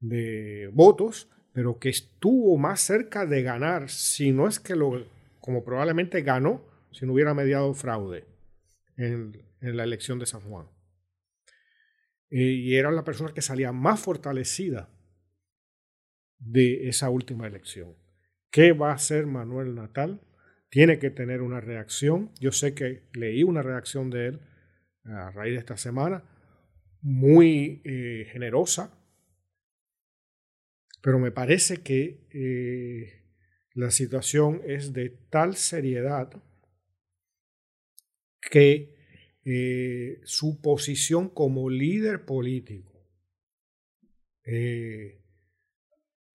Speaker 2: de votos, pero que estuvo más cerca de ganar, si no es que lo, como probablemente ganó, si no hubiera mediado fraude en, la elección de San Juan. Y era la persona que salía más fortalecida de esa última elección. ¿Qué va a hacer Manuel Natal? Tiene que tener una reacción. Yo sé que leí una reacción de él a raíz de esta semana, muy eh, generosa, pero me parece que eh, la situación es de tal seriedad que eh, su posición como líder político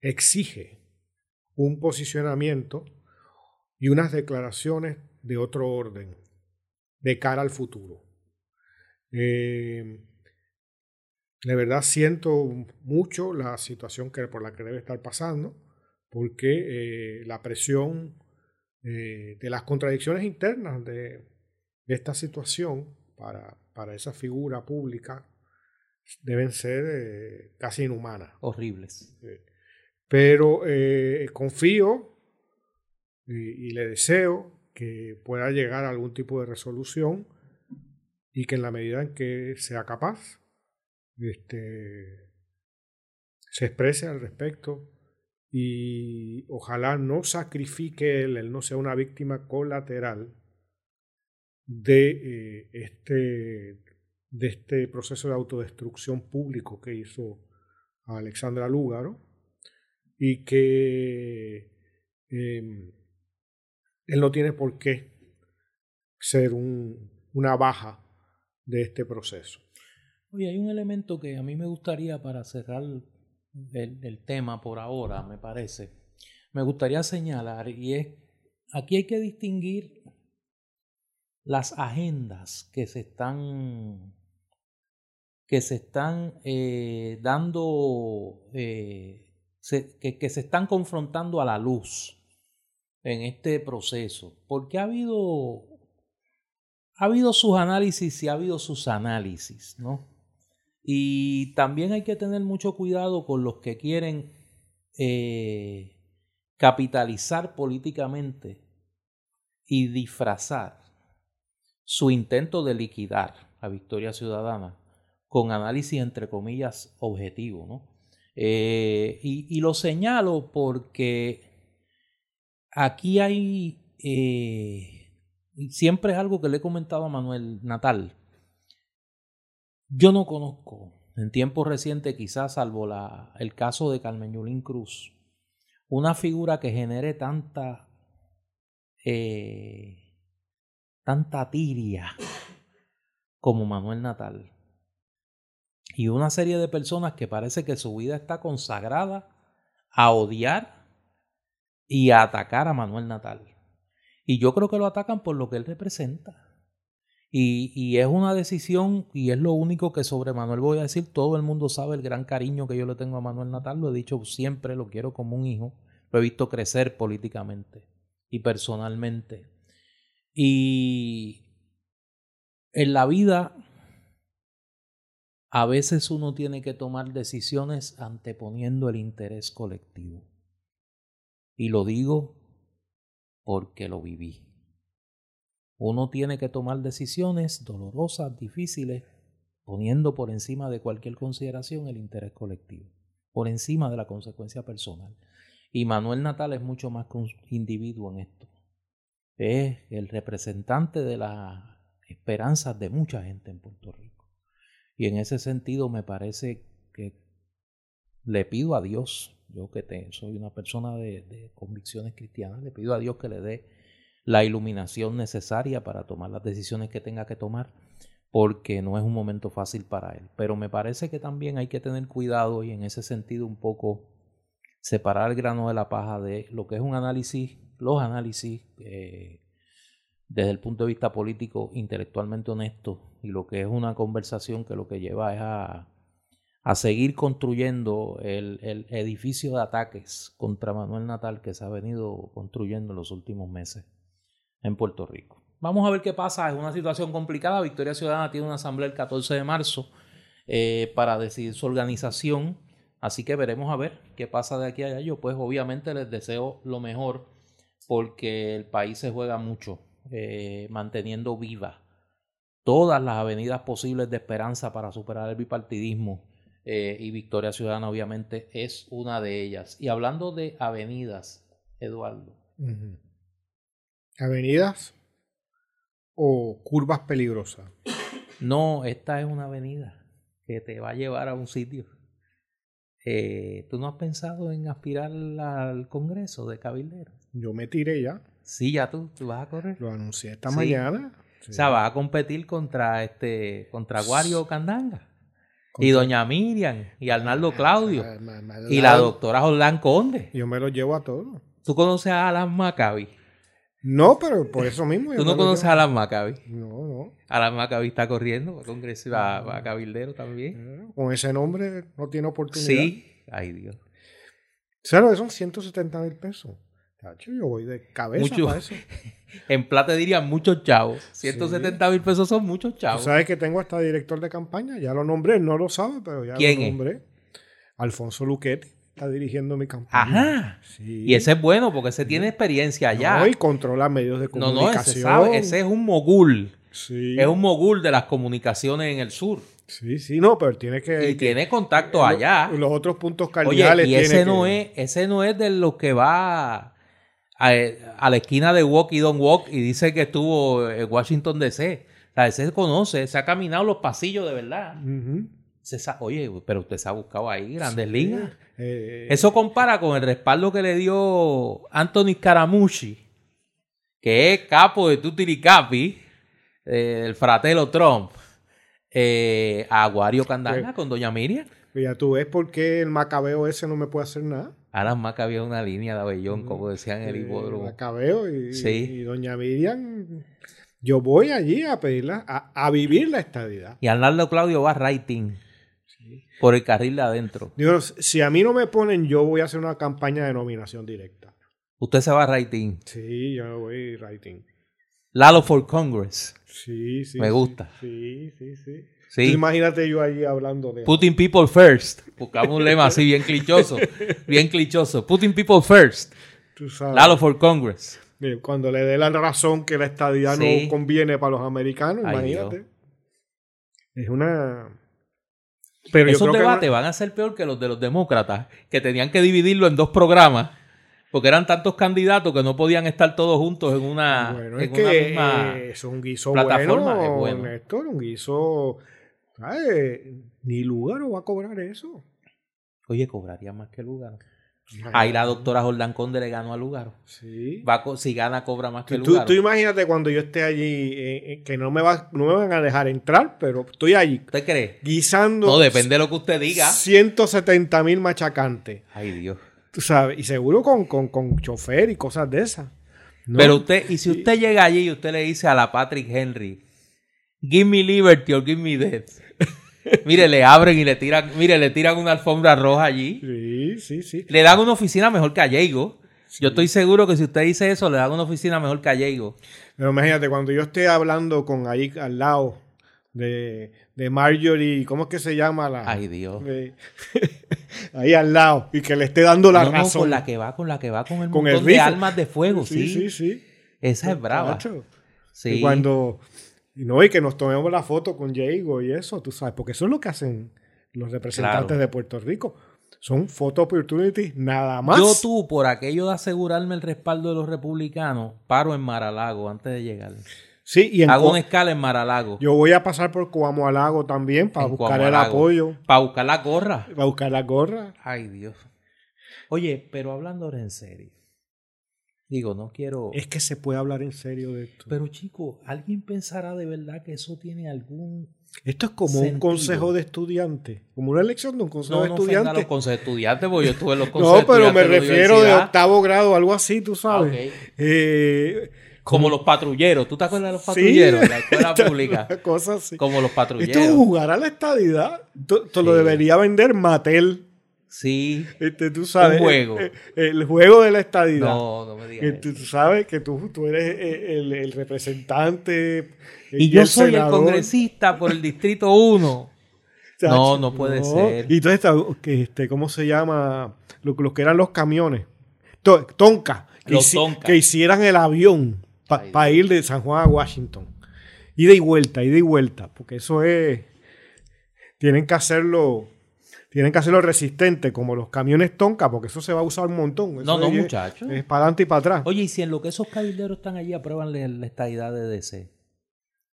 Speaker 2: exige un posicionamiento y unas declaraciones de otro orden de cara al futuro. Eh, de verdad siento mucho la situación que, por la que debe estar pasando, porque eh, la presión eh, de las contradicciones internas de, esta situación para, para, esa figura pública deben ser casi inhumanas.
Speaker 1: Horribles
Speaker 2: pero confío y, le deseo que pueda llegar a algún tipo de resolución y que en la medida en que sea capaz, este, se exprese al respecto y ojalá no sacrifique él, él no sea una víctima colateral de, eh, este, de este proceso de autodestrucción público que hizo Alexandra Lúgaro y que em, él no tiene por qué ser una baja de este proceso.
Speaker 1: Oye, hay un elemento que a mí me gustaría para cerrar el, tema por ahora, me parece. Me gustaría señalar, y es, aquí hay que distinguir las agendas que se están que se están eh, dando eh, que, se están confrontando a la luz en este proceso porque ha habido ha habido sus análisis y ha habido sus análisis no y también hay que tener mucho cuidado con los que quieren eh, capitalizar políticamente y disfrazar su intento de liquidar a Victoria Ciudadana con análisis entre comillas objetivo. ¿no? Eh, y, lo señalo porque aquí hay, eh, siempre es algo que le he comentado a Manuel Natal, yo no conozco en tiempos recientes, quizás salvo el caso de Carmen Cruz, una figura que genere tanta, eh, tanta tiria como Manuel Natal. Y una serie de personas que parece que su vida está consagrada a odiar y atacar a Manuel Natal. Y yo creo que lo atacan por lo que él representa. Y, es una decisión, y es lo único que sobre Manuel voy a decir, todo el mundo sabe el gran cariño que yo le tengo a Manuel Natal, lo he dicho siempre, lo quiero como un hijo, lo he visto crecer políticamente y personalmente. Y en la vida a veces uno tiene que tomar decisiones anteponiendo el interés colectivo. Y lo digo porque lo viví. Uno tiene que tomar decisiones dolorosas, difíciles, poniendo por encima de cualquier consideración el interés colectivo, por encima de la consecuencia personal. Y Manuel Natal es mucho más individuo en esto. Es el representante de las esperanzas de mucha gente en Puerto Rico. Y en ese sentido me parece que le pido a Dios, yo que soy una persona de, de convicciones cristianas, le pido a Dios que le dé la iluminación necesaria para tomar las decisiones que tenga que tomar, porque no es un momento fácil para él. Pero me parece que también hay que tener cuidado y en ese sentido un poco separar el grano de la paja de lo que es un análisis, los análisis eh, desde el punto de vista político intelectualmente honesto y lo que es una conversación que lo que lleva es a, a seguir construyendo el, el, edificio de ataques contra Manuel Natal que se ha venido construyendo en los últimos meses en Puerto Rico. Vamos a ver qué pasa. Es una situación complicada. Victoria Ciudadana tiene una asamblea el 14 de marzo eh, para decidir su organización. Así que veremos a ver qué pasa de aquí a allá. Yo pues obviamente les deseo lo mejor porque el país se juega mucho eh, manteniendo viva todas las avenidas posibles de esperanza para superar el bipartidismo. Eh, y Victoria Ciudadana obviamente es una de ellas. Y hablando de avenidas, Eduardo,
Speaker 2: ¿Avenidas o curvas peligrosas?
Speaker 1: No, esta es una avenida que te va a llevar a un sitio. Eh, ¿Tú no has pensado en aspirar al Congreso de Cabildero?
Speaker 2: Yo me tiré ya.
Speaker 1: Sí, ya tú, tú vas a correr.
Speaker 2: Lo anuncié esta mañana.
Speaker 1: O sea, vas a competir contra este, contra Guario Candanga. Y doña Miriam, y Arnaldo Claudio, y la doctora Jordán Conde.
Speaker 2: Yo me lo llevo a todos.
Speaker 1: ¿Tú conoces a Alan Maccabi?
Speaker 2: No, pero por eso mismo.
Speaker 1: ¿Tú no conoces a Alan Maccabi?
Speaker 2: No, no.
Speaker 1: Alan Maccabi está corriendo, va a Congreso, va, a Cabildero también.
Speaker 2: Con ese nombre no tiene oportunidad.
Speaker 1: Sí, ay Dios.
Speaker 2: Claro, son 170 mil pesos. Yo voy de cabeza para eso.
Speaker 1: en plata dirían muchos chavos. 170 mil pesos son muchos chavos.
Speaker 2: ¿Sabes que tengo hasta director de campaña? Ya lo nombré, no lo sabe, pero ya lo nombré. Alfonso Luquetti está dirigiendo mi campaña.
Speaker 1: Ajá. Y ese es bueno porque ese tiene experiencia allá.
Speaker 2: No, y controla medios de comunicación.
Speaker 1: No, no, ese, es un mogul. Sí. Es un mogul de las comunicaciones en el sur.
Speaker 2: Sí, sí, no, pero tiene que...
Speaker 1: Y tiene contacto allá.
Speaker 2: Los otros puntos cardinales.
Speaker 1: Oye, y ese no, es, ese no es de los que va a, la esquina de Walk y Don't Walk y dice que estuvo en Washington DC. O sea, se conoce, se ha caminado los pasillos de verdad. Oye, pero usted se ha buscado ahí grandes ligas. Eh, Eso compara con el respaldo que le dio Anthony Scaramucci, que es capo de Tutiricapi, eh, el fratelo Trump, eh, a Aguario Candanga con Doña Miriam.
Speaker 2: Ya tú ves por qué el macabeo ese no me puede hacer nada.
Speaker 1: Más que había una línea de abellón,
Speaker 2: Mm,
Speaker 1: como decían en el hipódromo.
Speaker 2: Macabeo y,
Speaker 1: Sí.
Speaker 2: y doña Miriam. Yo voy allí a pedirla, a, a vivir la estadidad.
Speaker 1: Y Arnaldo Claudio va writing por el carril de adentro.
Speaker 2: Digo, si a mí no me ponen, yo voy a hacer una campaña de nominación directa.
Speaker 1: Usted se va writing.
Speaker 2: Sí, yo voy writing.
Speaker 1: Lalo for Congress.
Speaker 2: Sí, sí.
Speaker 1: Me
Speaker 2: sí.
Speaker 1: gusta.
Speaker 2: Sí, sí, sí.
Speaker 1: Sí.
Speaker 2: Imagínate yo allí hablando de.
Speaker 1: Putting people first. Buscamos un lema así bien clichoso. Bien clichoso. Putting people first.
Speaker 2: Tú sabes.
Speaker 1: Lalo for Congress.
Speaker 2: Mira, Cuando le dé la razón que la estadidad
Speaker 1: Sí.
Speaker 2: no conviene para los americanos,
Speaker 1: Ay,
Speaker 2: imagínate. Es una. Pero
Speaker 1: Esos debates
Speaker 2: no-
Speaker 1: van a ser peor que los de los demócratas, que tenían que dividirlo en dos programas, porque eran tantos candidatos que no podían estar todos juntos en una,
Speaker 2: Bueno,
Speaker 1: en
Speaker 2: es
Speaker 1: una
Speaker 2: que
Speaker 1: misma...
Speaker 2: eso es un guiso
Speaker 1: plataforma,
Speaker 2: bueno,
Speaker 1: es bueno.
Speaker 2: Néstor, un guiso. ¿Sabes? Ni lugar va a cobrar eso.
Speaker 1: Oye, cobraría más que Lugaro. Ahí la doctora Jordán Conde le ganó a Lugaro.
Speaker 2: Sí.
Speaker 1: Va a si gana, cobra más que
Speaker 2: Tú,
Speaker 1: Lugaro.
Speaker 2: tú imagínate cuando yo esté allí, eh, eh, que no me, va, no me van a dejar entrar, pero estoy allí
Speaker 1: ¿Usted cree?
Speaker 2: guisando
Speaker 1: No, depende de lo que usted diga.
Speaker 2: 170 mil machacantes.
Speaker 1: Ay, Dios.
Speaker 2: Tú sabes, y seguro con, con, con chofer y cosas de esas. ¿no?
Speaker 1: Pero usted, y si usted llega allí y usted le dice a la Patrick Henry, give me liberty or give me death. mire, le abren y le tiran, mire, le tiran una alfombra roja allí.
Speaker 2: Sí, sí, sí.
Speaker 1: Le dan una oficina mejor que a Diego. Yo estoy seguro que si usted dice eso, le dan una oficina mejor que a Diego.
Speaker 2: Pero imagínate, cuando yo esté hablando con ahí al lado de, de Marjorie, ¿cómo es que se llama la?
Speaker 1: Ay, Dios.
Speaker 2: de- ahí al lado, y que le esté dando la
Speaker 1: No, no,
Speaker 2: razón.
Speaker 1: con la que va, con la que va con el
Speaker 2: Con
Speaker 1: montón
Speaker 2: el
Speaker 1: de armas de fuego, sí.
Speaker 2: sí, sí, sí.
Speaker 1: Esa es brava. Sí.
Speaker 2: Y cuando. Y No, y que nos tomemos la foto con Diego y eso, tú sabes, porque eso es lo que hacen los representantes
Speaker 1: Claro.
Speaker 2: de Puerto Rico. Son photo opportunities nada más.
Speaker 1: Yo tú, por aquello de asegurarme el respaldo de los republicanos, paro en Maralago antes de llegar.
Speaker 2: Sí, y en
Speaker 1: Hago una escala en Maralago.
Speaker 2: yo voy a pasar por Coamualago también para
Speaker 1: en
Speaker 2: buscar el apoyo,
Speaker 1: Para buscar la gorra.
Speaker 2: para buscar la gorra.
Speaker 1: Ay, Dios. Oye, pero hablando ahora en serio. Digo, no quiero...
Speaker 2: Es que se puede hablar en serio de esto.
Speaker 1: Pero chico, ¿alguien pensará de verdad que eso tiene algún...
Speaker 2: esto es como
Speaker 1: sentido.
Speaker 2: un consejo de estudiante, como una elección de un consejo
Speaker 1: No,
Speaker 2: de
Speaker 1: no ofenda a los
Speaker 2: estudiantes.
Speaker 1: consejos de estudiantes, porque yo estuve en los consejos
Speaker 2: No, pero me
Speaker 1: de
Speaker 2: refiero de octavo grado, algo así, tú
Speaker 1: Ah,
Speaker 2: sabes. Eh,
Speaker 1: Como los patrulleros. ¿Tú te acuerdas de los
Speaker 2: sí,
Speaker 1: patrulleros en la escuela pública?
Speaker 2: cosa así.
Speaker 1: Como los
Speaker 2: Esto
Speaker 1: patrulleros.
Speaker 2: jugar a la estadidad, esto, esto lo
Speaker 1: Sí.
Speaker 2: debería vender Mattel.
Speaker 1: Sí.
Speaker 2: Este, tú sabes,
Speaker 1: Un juego.
Speaker 2: eh, eh, El, juego de la estadidad.
Speaker 1: No, no me digas
Speaker 2: tú,
Speaker 1: eso.
Speaker 2: tú sabes que tú, tú eres eh, el, el representante.
Speaker 1: Y yo soy
Speaker 2: senador.
Speaker 1: el congresista por el distrito 1.
Speaker 2: Chacho,
Speaker 1: No, no puede ser.
Speaker 2: Y entonces, este, ¿cómo se llama? Lo, lo que eran los camiones. To- tonka. Que,
Speaker 1: Los
Speaker 2: hici-
Speaker 1: Tonka.
Speaker 2: que hicieran el avión para ir de San Juan a Washington. Ida y vuelta, ida y vuelta. Porque eso es. Tienen que hacerlo. Tienen que hacerlo resistente, como los camiones Tonka, porque eso se va a usar un montón. Eso
Speaker 1: No, no,
Speaker 2: es-
Speaker 1: muchacho.
Speaker 2: Es para adelante y para atrás.
Speaker 1: Oye, y si en lo que esos cabilderos están allí aprueban la estadidad de DC,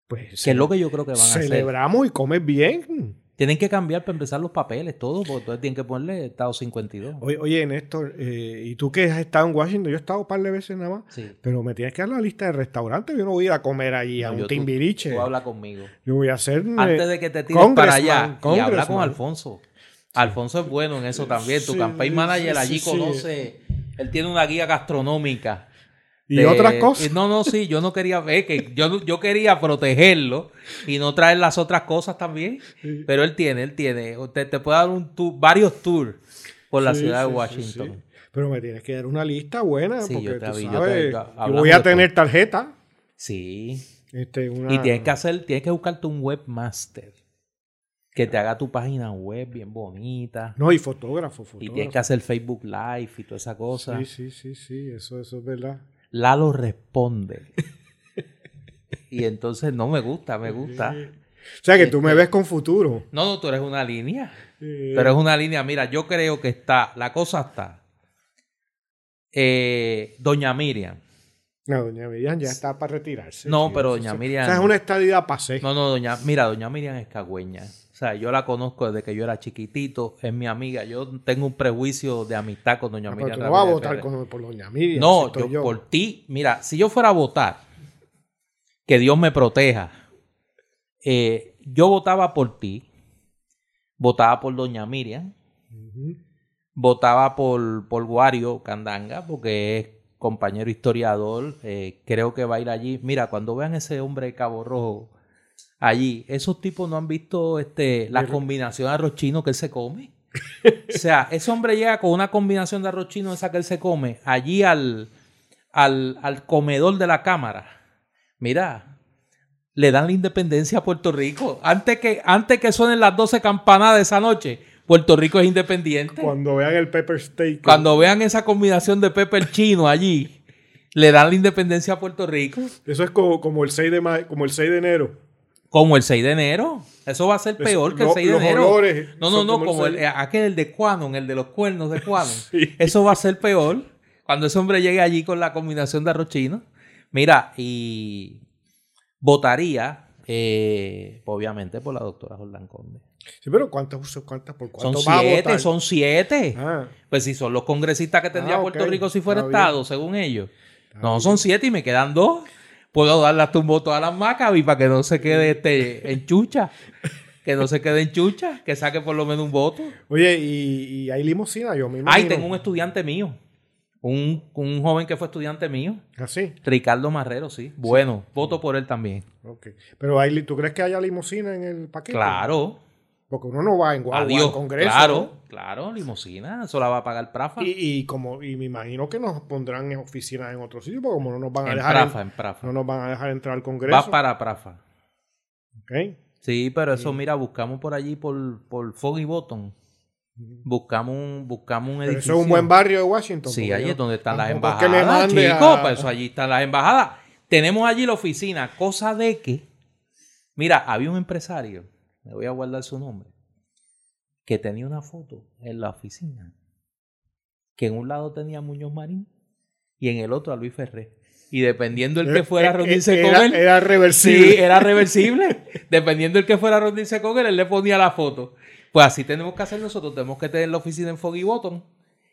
Speaker 2: Pues
Speaker 1: que es lo que yo creo que van a hacer.
Speaker 2: celebramos y comes bien.
Speaker 1: Tienen que cambiar para empezar los papeles, todo, porque entonces tienen que ponerle Estado 52.
Speaker 2: Oye, oye Néstor, eh, ¿y tú que has estado en Washington? Yo he estado un par de veces nada más.
Speaker 1: Sí.
Speaker 2: Pero me tienes que dar la lista de restaurantes. Yo no voy a ir a comer allí a un
Speaker 1: yo-
Speaker 2: timbiriche.
Speaker 1: Tú habla conmigo.
Speaker 2: Yo voy a hacer. eh,
Speaker 1: Antes de que te tires para allá y habla con. Alfonso. Alfonso es bueno en eso también. Tu campaign manager allí conoce. Él tiene una guía gastronómica.
Speaker 2: Y otras cosas.
Speaker 1: No, no, sí, yo no quería ver que yo, yo quería protegerlo y no traer las otras cosas también.
Speaker 2: Sí.
Speaker 1: Pero él tiene, él tiene. Usted te puede dar un tour, varios tours por la
Speaker 2: Sí,
Speaker 1: ciudad
Speaker 2: sí,
Speaker 1: de Washington.
Speaker 2: Pero me tienes que dar una lista buena.
Speaker 1: Sí,
Speaker 2: porque
Speaker 1: yo te
Speaker 2: tú
Speaker 1: yo
Speaker 2: sabes,
Speaker 1: yo
Speaker 2: voy a tener tarjeta.
Speaker 1: Sí.
Speaker 2: Este, una...
Speaker 1: Y tienes que hacer, tienes que buscarte un webmaster que te haga tu página web bien bonita.
Speaker 2: No, y fotógrafo,
Speaker 1: Y
Speaker 2: fotógrafo.
Speaker 1: tienes que hacer Facebook Live y toda esa cosa.
Speaker 2: Sí, sí, sí, sí. Eso, eso es verdad.
Speaker 1: Lalo responde. y entonces no me gusta, me gusta.
Speaker 2: O sea, que tú me
Speaker 1: Este-
Speaker 2: ves con futuro.
Speaker 1: No, no, tú eres una línea. Pero es una línea, mira, yo creo que está, la cosa está. Eh, Doña Miriam.
Speaker 2: No, doña Miriam ya está para retirarse.
Speaker 1: No, pero doña. Miriam-
Speaker 2: O sea, es una estadidad pasé.
Speaker 1: No, no, doña, mira, doña Miriam es cagüeña. O sea, yo la conozco desde que yo era chiquitito, es mi amiga. Yo tengo un prejuicio de amistad con doña
Speaker 2: Ah, pero
Speaker 1: Miriam.
Speaker 2: tú no vas a votar con- por doña Miriam.
Speaker 1: No,
Speaker 2: si
Speaker 1: yo, por ti, mira, si yo fuera a votar, que Dios me proteja, eh, yo votaba por ti, votaba por Doña Miriam, votaba por, por Wario Candanga, porque es compañero historiador, eh, creo que va a ir allí. Mira, cuando vean ese hombre de Cabo Rojo allí, esos tipos no han visto este, la combinación de arroz chino que él se come. o sea, ese hombre llega con una combinación de arroz chino esa que él se come allí al, al, al comedor de la cámara. Mira, le dan la independencia a Puerto Rico. Antes que, antes que suenen las 12 campanadas de esa noche, Puerto Rico es independiente.
Speaker 2: Cuando vean el pepper steak.
Speaker 1: Cuando vean esa combinación de pepper chino allí, le dan la independencia a Puerto Rico.
Speaker 2: Eso es como, como el 6 de como el 6 de enero.
Speaker 1: Como el 6 de enero. Eso va a ser peor que el 6 de enero. no, no, no, como, el, aquel el de Quanon, el de los cuernos de Quanon. Eso va a ser peor cuando ese hombre llegue allí con la combinación de arroz chino. Mira, y votaría, eh, obviamente, por la doctora Jordán Conde.
Speaker 2: Sí, pero ¿cuántas, cuántas por cuánto
Speaker 1: Son siete, son siete. Ah. Pues si son los congresistas que tendría ah, Puerto Rico si fuera Estado, según ellos. no, son siete y me quedan dos. Puedo darle hasta un voto a las Maccabi para que no se quede este en chucha. Que no se quede en chucha, que saque por lo menos un voto.
Speaker 2: Oye, ¿y, hay limosina? Yo me
Speaker 1: Ay, tengo un estudiante mío. Un, un, joven que fue estudiante mío.
Speaker 2: ¿Ah, sí?
Speaker 1: Ricardo Marrero, sí. Bueno, voto por él también.
Speaker 2: Ok. Pero hay, ¿tú crees que haya limosina en el paquete?
Speaker 1: Claro.
Speaker 2: Porque uno no va en guagua
Speaker 1: al Congreso. Claro, claro, limosina. Eso la va a pagar Prafa.
Speaker 2: Y, y, como, y me imagino que nos pondrán en oficinas en otro sitio, porque como no nos van a
Speaker 1: en
Speaker 2: dejar.
Speaker 1: Prafa, en, Prafa.
Speaker 2: No nos van a dejar entrar al Congreso.
Speaker 1: Va para Prafa.
Speaker 2: Ok.
Speaker 1: Sí, pero eso, mira, buscamos por allí por, por Foggy Bottom. Buscamos un, buscamos un edificio.
Speaker 2: eso es un buen barrio de Washington.
Speaker 1: Sí, allí es donde están las embajadas. Chicos, pues eso allí están las embajadas. Tenemos allí la oficina, cosa de que, mira, había un empresario me voy a guardar su nombre, que tenía una foto en la oficina, que en un lado tenía a Muñoz Marín y en el otro a Luis Ferré. Y dependiendo el que eh, fuera a eh, reunirse con él.
Speaker 2: Era reversible.
Speaker 1: Sí, era reversible. dependiendo el que fuera a reunirse con él, él le ponía la foto. Pues así tenemos que hacer nosotros. Tenemos que tener la oficina en Foggy Bottom.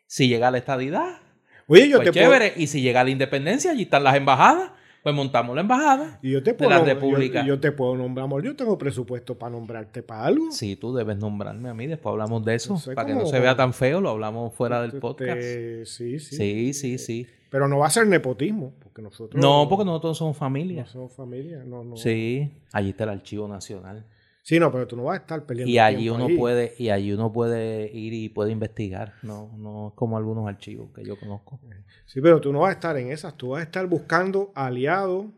Speaker 1: Si llega la estadidad.
Speaker 2: Oye, yo
Speaker 1: pues te chévere. Y si llega la independencia, allí están las embajadas pues montamos la embajada
Speaker 2: y yo te puedo, de la República. Yo, te puedo nombrar, yo tengo presupuesto para nombrarte para algo.
Speaker 1: Sí, tú debes nombrarme a mí, después hablamos de eso. para que no se vea tan feo, lo hablamos fuera del podcast.
Speaker 2: sí, sí.
Speaker 1: Sí, sí, sí.
Speaker 2: Pero no va a ser nepotismo, porque nosotros...
Speaker 1: No, porque nosotros somos familia.
Speaker 2: No somos familia, no, no.
Speaker 1: Sí, allí está el Archivo Nacional.
Speaker 2: Sí, no, pero tú no vas a estar peleando.
Speaker 1: Y allí uno puede, y allí uno puede ir y puede investigar, no, no es como algunos archivos que yo conozco.
Speaker 2: Sí, pero tú no vas a estar en esas, tú vas a estar buscando aliados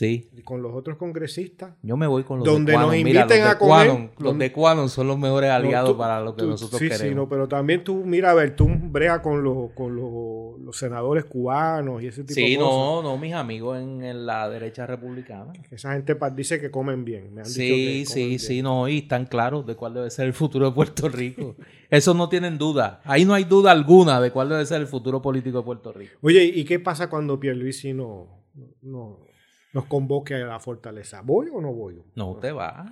Speaker 1: Sí.
Speaker 2: Con los otros congresistas.
Speaker 1: Yo me voy con los
Speaker 2: donde
Speaker 1: de
Speaker 2: nos inviten a comer.
Speaker 1: los de Quanon son los mejores aliados para lo que nosotros queremos. Sí, no,
Speaker 2: pero también tú, mira, a ver, tú brea con los, con los, senadores cubanos y ese tipo de cosas. Sí,
Speaker 1: no, no, mis amigos en, la derecha republicana.
Speaker 2: Esa gente dice que comen bien. Me han
Speaker 1: sí, sí, sí, no, y están claros de cuál debe ser el futuro de Puerto Rico. Eso no tienen duda. Ahí no hay duda alguna de cuál debe ser el futuro político de Puerto Rico.
Speaker 2: Oye, ¿y qué pasa cuando Pierluisi no, no nos convoque a la fortaleza. ¿Voy o no voy?
Speaker 1: No, usted va.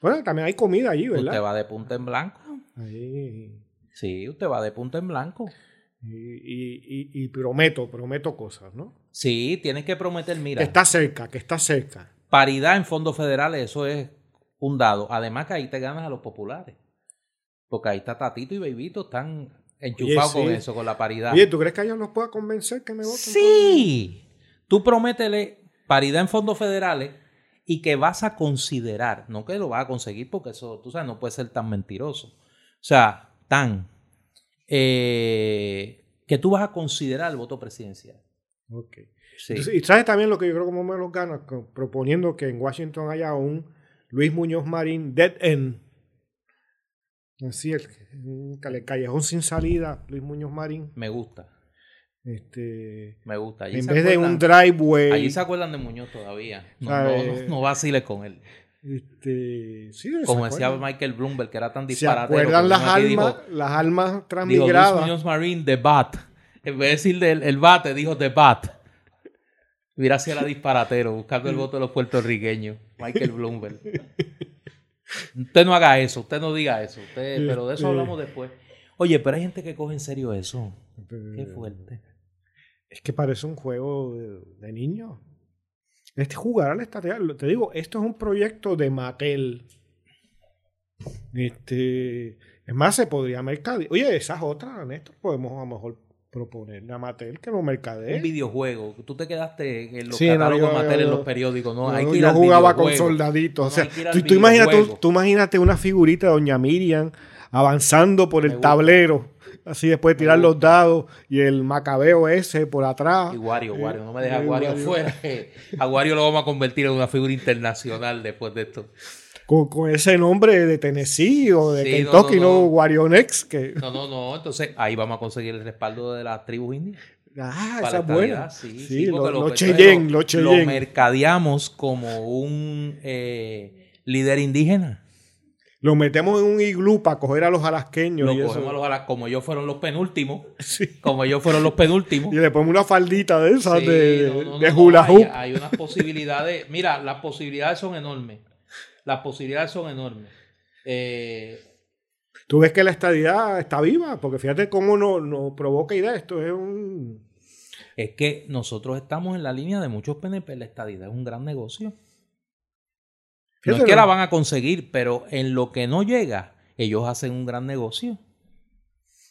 Speaker 2: Bueno, también hay comida allí, ¿verdad?
Speaker 1: Usted va de punta en blanco. Ahí. Sí, usted va de punta en blanco.
Speaker 2: Y, y, prometo, prometo cosas, ¿no?
Speaker 1: Sí, tienes que prometer, mira.
Speaker 2: Que está cerca, que está cerca.
Speaker 1: Paridad en fondos federales, eso es un dado. Además que ahí te ganas a los populares. Porque ahí está Tatito y Bebito, están enchufados con eso, con la paridad.
Speaker 2: Oye, ¿tú crees que ellos nos pueda convencer que me voten?
Speaker 1: Sí. Tú prométele paridad en fondos federales y que vas a considerar, no que lo vas a conseguir porque eso, tú sabes, no puede ser tan mentiroso. O sea, tan eh, que tú vas a considerar el voto presidencial.
Speaker 2: Ok. y sabes también lo que yo creo que me los gana, proponiendo que en Washington haya un Luis Muñoz Marín dead end. Así, el, un callejón sin salida, Luis Muñoz Marín.
Speaker 1: Me gusta.
Speaker 2: Este,
Speaker 1: Me gusta.
Speaker 2: en vez de un driveway.
Speaker 1: Allí se acuerdan de Muñoz todavía. No, no, no, vaciles con él.
Speaker 2: Este, sí,
Speaker 1: Como decía Michael Bloomberg, que era tan disparatero.
Speaker 2: ¿Se acuerdan las almas, las almas transmigradas?
Speaker 1: Muñoz Marine, The Bat. En vez de decir el, el bate, dijo The Bat. Mira si era disparatero, buscando el voto de los puertorriqueños. Michael Bloomberg. usted no haga eso, usted no diga eso. Usted, pero de eso este hablamos después. Oye, pero hay gente que coge en serio eso. Qué fuerte.
Speaker 2: Es que parece un juego de, niños. Este jugar al estatal. Te digo, esto es un proyecto de Mattel. Este, es más, se podría mercadear. Oye, esas otras, Néstor, podemos a lo mejor proponerle a Mattel que lo mercadee.
Speaker 1: Un videojuego. Tú te quedaste en los
Speaker 2: Sí, no,
Speaker 1: catálogos
Speaker 2: yo-
Speaker 1: Mattel en los periódicos. No,
Speaker 2: Yo-
Speaker 1: hay que ir
Speaker 2: yo
Speaker 1: al
Speaker 2: jugaba con soldaditos.
Speaker 1: No,
Speaker 2: o sea, tú, tú imagínate, tú imagínate una figurita de Doña Miriam avanzando por el tablero. Así después de tirar los dados y el macabeo ese por atrás.
Speaker 1: Y Wario,
Speaker 2: Eh,
Speaker 1: Wario, no me dejes
Speaker 2: eh,
Speaker 1: a Wario
Speaker 2: Wario.
Speaker 1: fuera. que A Wario lo vamos a convertir en una figura internacional después de esto.
Speaker 2: Con, con ese nombre de Tennessee o de
Speaker 1: Sí, no,
Speaker 2: Kentucky,
Speaker 1: no,
Speaker 2: no,
Speaker 1: no.
Speaker 2: Wario Next. Que,
Speaker 1: No, no, no. Entonces ahí vamos a conseguir el respaldo de las tribus indias.
Speaker 2: ah, esa es buena.
Speaker 1: Sí,
Speaker 2: Sí,
Speaker 1: sí,
Speaker 2: lo-
Speaker 1: lo,
Speaker 2: Cheyenne,
Speaker 1: lo- lo
Speaker 2: Cheyenne.
Speaker 1: mercadeamos como un eh, líder indígena.
Speaker 2: Lo metemos en un iglú para coger a los alasqueños. Y, eso.
Speaker 1: a los como ellos fueron los penúltimos.
Speaker 2: Sí.
Speaker 1: Como ellos fueron los penúltimos.
Speaker 2: Y le ponemos una faldita de esas
Speaker 1: Sí,
Speaker 2: de,
Speaker 1: no, no,
Speaker 2: de
Speaker 1: no,
Speaker 2: hula hoop.
Speaker 1: Hay, hay unas posibilidades. Mira, las posibilidades son enormes. Las posibilidades son enormes. Eh,
Speaker 2: Tú ves que la estadidad está viva, porque fíjate cómo nos no provoca idea. Esto es un.
Speaker 1: es que nosotros estamos en la línea de muchos PNP. La estadidad es un gran negocio. No es que la van a conseguir, pero en lo que no llega, ellos hacen un gran negocio.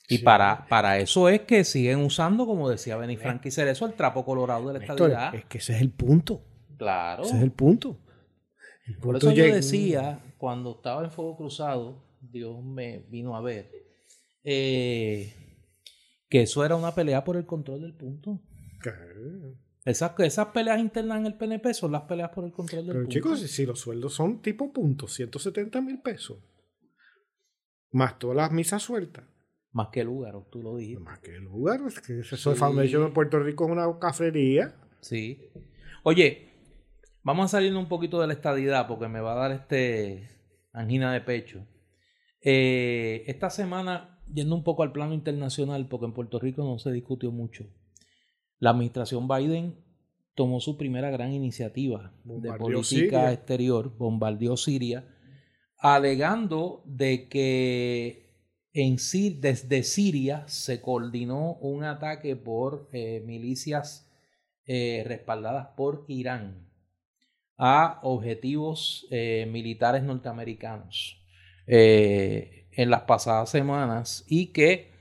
Speaker 1: Y
Speaker 2: Sí.
Speaker 1: para, para eso es que siguen usando, como decía Benny Frank y Cerezo, el trapo colorado de la
Speaker 2: Néstor,
Speaker 1: estadidad.
Speaker 2: es que ese es el punto.
Speaker 1: Claro.
Speaker 2: Ese es el punto. El
Speaker 1: Por eso yo decía, cuando estaba en Fuego Cruzado, Dios me vino a ver, eh, que eso era una pelea por el control del punto.
Speaker 2: Claro.
Speaker 1: Esas, esas peleas internas en el PNP son las peleas por el control del
Speaker 2: Pero
Speaker 1: punto.
Speaker 2: chicos, si, si los sueldos son tipo punto, 170 mil pesos, más todas las misas sueltas,
Speaker 1: Más que lugar, tú lo dijiste.
Speaker 2: más que el lugar, es que eso
Speaker 1: Sí.
Speaker 2: de Foundation en Puerto Rico es una cafrería.
Speaker 1: Sí. Oye, vamos a salir un poquito de la estadidad porque me va a dar este angina de pecho. Eh, esta semana, yendo un poco al plano internacional, porque en Puerto Rico no se discutió mucho, la administración Biden tomó su primera gran iniciativa de política
Speaker 2: Siria.
Speaker 1: exterior, bombardeó Siria, alegando de que en Sir- desde Siria se coordinó un ataque por eh, milicias eh, respaldadas por Irán a objetivos eh, militares norteamericanos en las pasadas semanas y que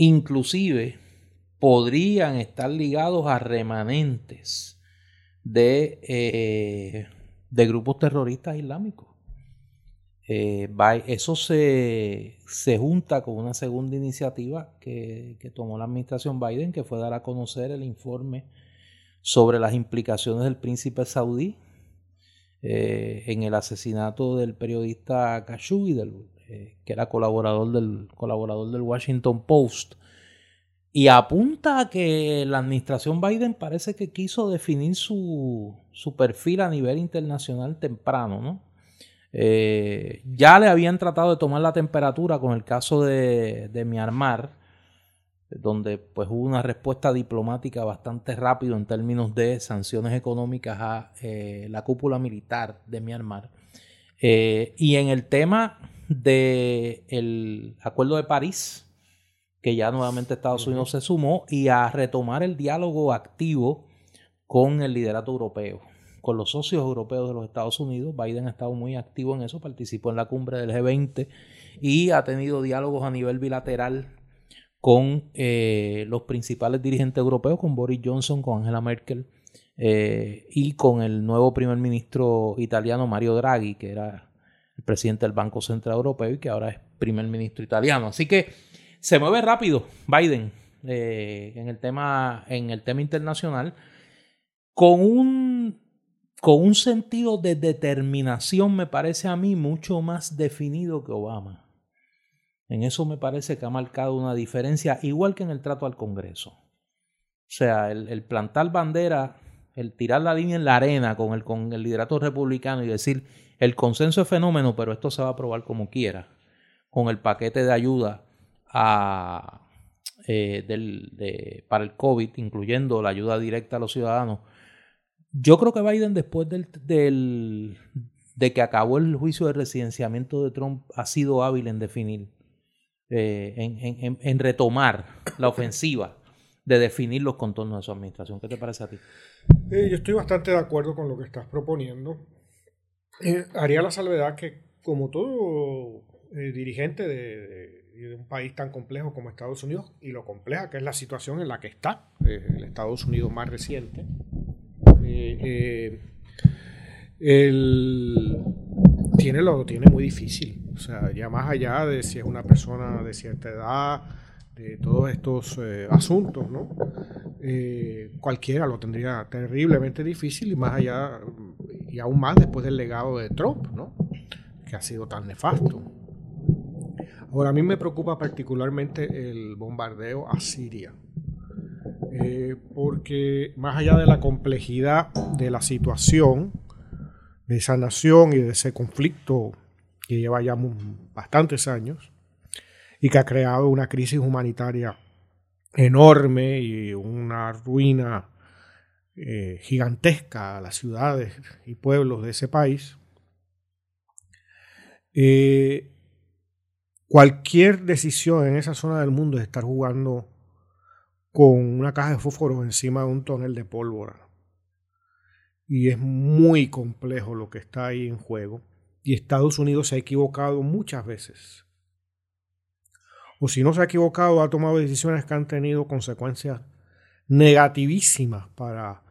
Speaker 1: inclusive podrían estar ligados a remanentes de, eh, de grupos terroristas islámicos. Eh, eso se, se junta con una segunda iniciativa que, que tomó la administración Biden, que fue dar a conocer el informe sobre las implicaciones del príncipe saudí eh, en el asesinato del periodista Khashoggi, del, eh, que era colaborador del, colaborador del Washington Post. Y apunta a que la administración Biden parece que quiso definir su, su perfil a nivel internacional temprano, ¿no? Eh, ya le habían tratado de tomar la temperatura con el caso de, de Myanmar, donde pues hubo una respuesta diplomática bastante rápido en términos de sanciones económicas a eh, la cúpula militar de Myanmar. Eh, y en el tema del Acuerdo de París, que ya nuevamente Estados Unidos se sumó, y a retomar el diálogo activo con el liderato europeo, con los socios europeos de los Estados Unidos. Biden ha estado muy activo en eso, participó en la cumbre del G20 y ha tenido diálogos a nivel bilateral con eh, los principales dirigentes europeos, con Boris Johnson, con Angela Merkel eh, y con el nuevo primer ministro italiano Mario Draghi, que era presidente del Banco Central Europeo y que ahora es primer ministro italiano. Así que se mueve rápido Biden eh, en, el tema, en el tema internacional con un, con un sentido de determinación, me parece a mí, mucho más definido que Obama. En eso me parece que ha marcado una diferencia, igual que en el trato al Congreso. O sea, el, el plantar bandera, el tirar la línea en la arena con el, con el liderato republicano y decir, el consenso es fenómeno, pero esto se va a aprobar como quiera, con el paquete de ayuda eh, para el COVID, incluyendo la ayuda directa a los ciudadanos. Yo creo que Biden, después del, del, de que acabó el juicio de residenciamiento de Trump, ha sido hábil en definir, eh, en, retomar la ofensiva de definir los contornos de su administración. ¿Qué te parece a ti?
Speaker 2: Eh, yo estoy bastante de acuerdo con lo que estás proponiendo. Eh, haría la salvedad que, como todo eh, dirigente de, un país tan complejo como Estados Unidos, y lo compleja que es la situación en la que está eh, el Estados Unidos más reciente, tiene lo tiene muy difícil. O sea, ya más allá de si es una persona de cierta edad, de todos estos asuntos, ¿no? cualquiera lo tendría terriblemente difícil y más allá y aún más después del legado de Trump, ¿no? que ha sido tan nefasto. Ahora, a mí me preocupa particularmente el bombardeo a Siria, eh, porque más allá de la complejidad de la situación, de esa nación y de ese conflicto que lleva ya bastantes años y que ha creado una crisis humanitaria enorme y una ruina eh, gigantesca a las ciudades y pueblos de ese país, eh, cualquier decisión en esa zona del mundo es estar jugando con una caja de fósforos encima de un tonel de pólvora. Y es muy complejo lo que está ahí en juego. Y Estados Unidos se ha equivocado muchas veces. O si no se ha equivocado, ha tomado decisiones que han tenido consecuencias negativísimas para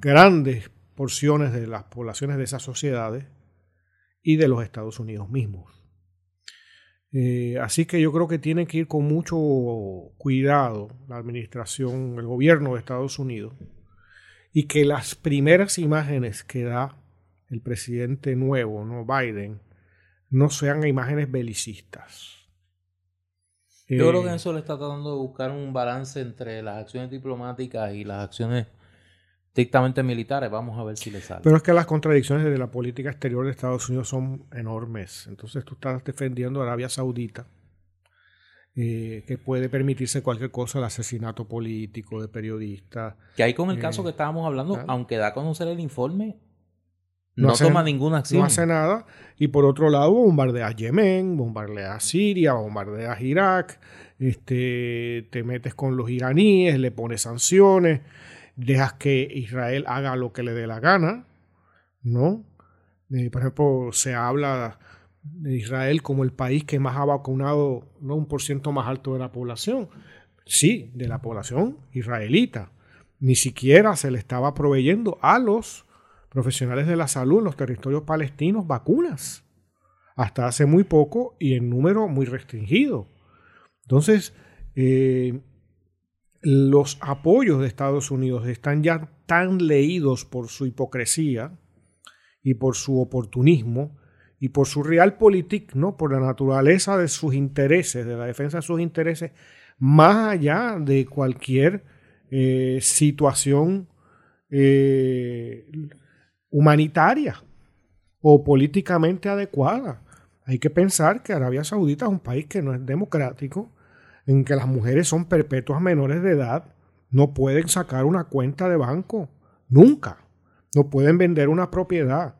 Speaker 2: grandes porciones de las poblaciones de esas sociedades y de los Estados Unidos mismos. Eh, así que yo creo que tiene que ir con mucho cuidado la administración, el gobierno de Estados Unidos, y que las primeras imágenes que da el presidente nuevo, ¿no? Biden, no sean imágenes belicistas.
Speaker 1: Yo creo que eh, eso le está tratando de buscar un balance entre las acciones diplomáticas y las acciones estrictamente militares. Vamos a ver si le sale.
Speaker 2: Pero es que las contradicciones de la política exterior de Estados Unidos son enormes. Entonces tú estás defendiendo a Arabia Saudita, eh, que puede permitirse cualquier cosa, el asesinato político de periodistas.
Speaker 1: Que ahí con el caso eh, que estábamos hablando, aunque da a conocer el informe, no, toma ninguna acción.
Speaker 2: No hace nada. Y por otro lado, bombardeas Yemen, bombardeas Siria, bombardeas Irak, este, te metes con los iraníes, le pones sanciones, dejas que Israel haga lo que le dé la gana, ¿no? Por ejemplo, se habla de Israel como el país que más ha vacunado, no un por ciento más alto de la población. Sí, de la población israelita. Ni siquiera se le estaba proveyendo a los profesionales de la salud en los territorios palestinos vacunas. Hasta hace muy poco y en número muy restringido. Entonces, eh, los apoyos de Estados Unidos están ya tan leídos por su hipocresía y por su oportunismo y por su realpolitik, ¿no? por la naturaleza de sus intereses, de la defensa de sus intereses, más allá de cualquier eh, situación eh, humanitaria o políticamente adecuada. Hay que pensar que Arabia Saudita es un país que no es democrático, en que las mujeres son perpetuas menores de edad, no pueden sacar una cuenta de banco, nunca. No pueden vender una propiedad.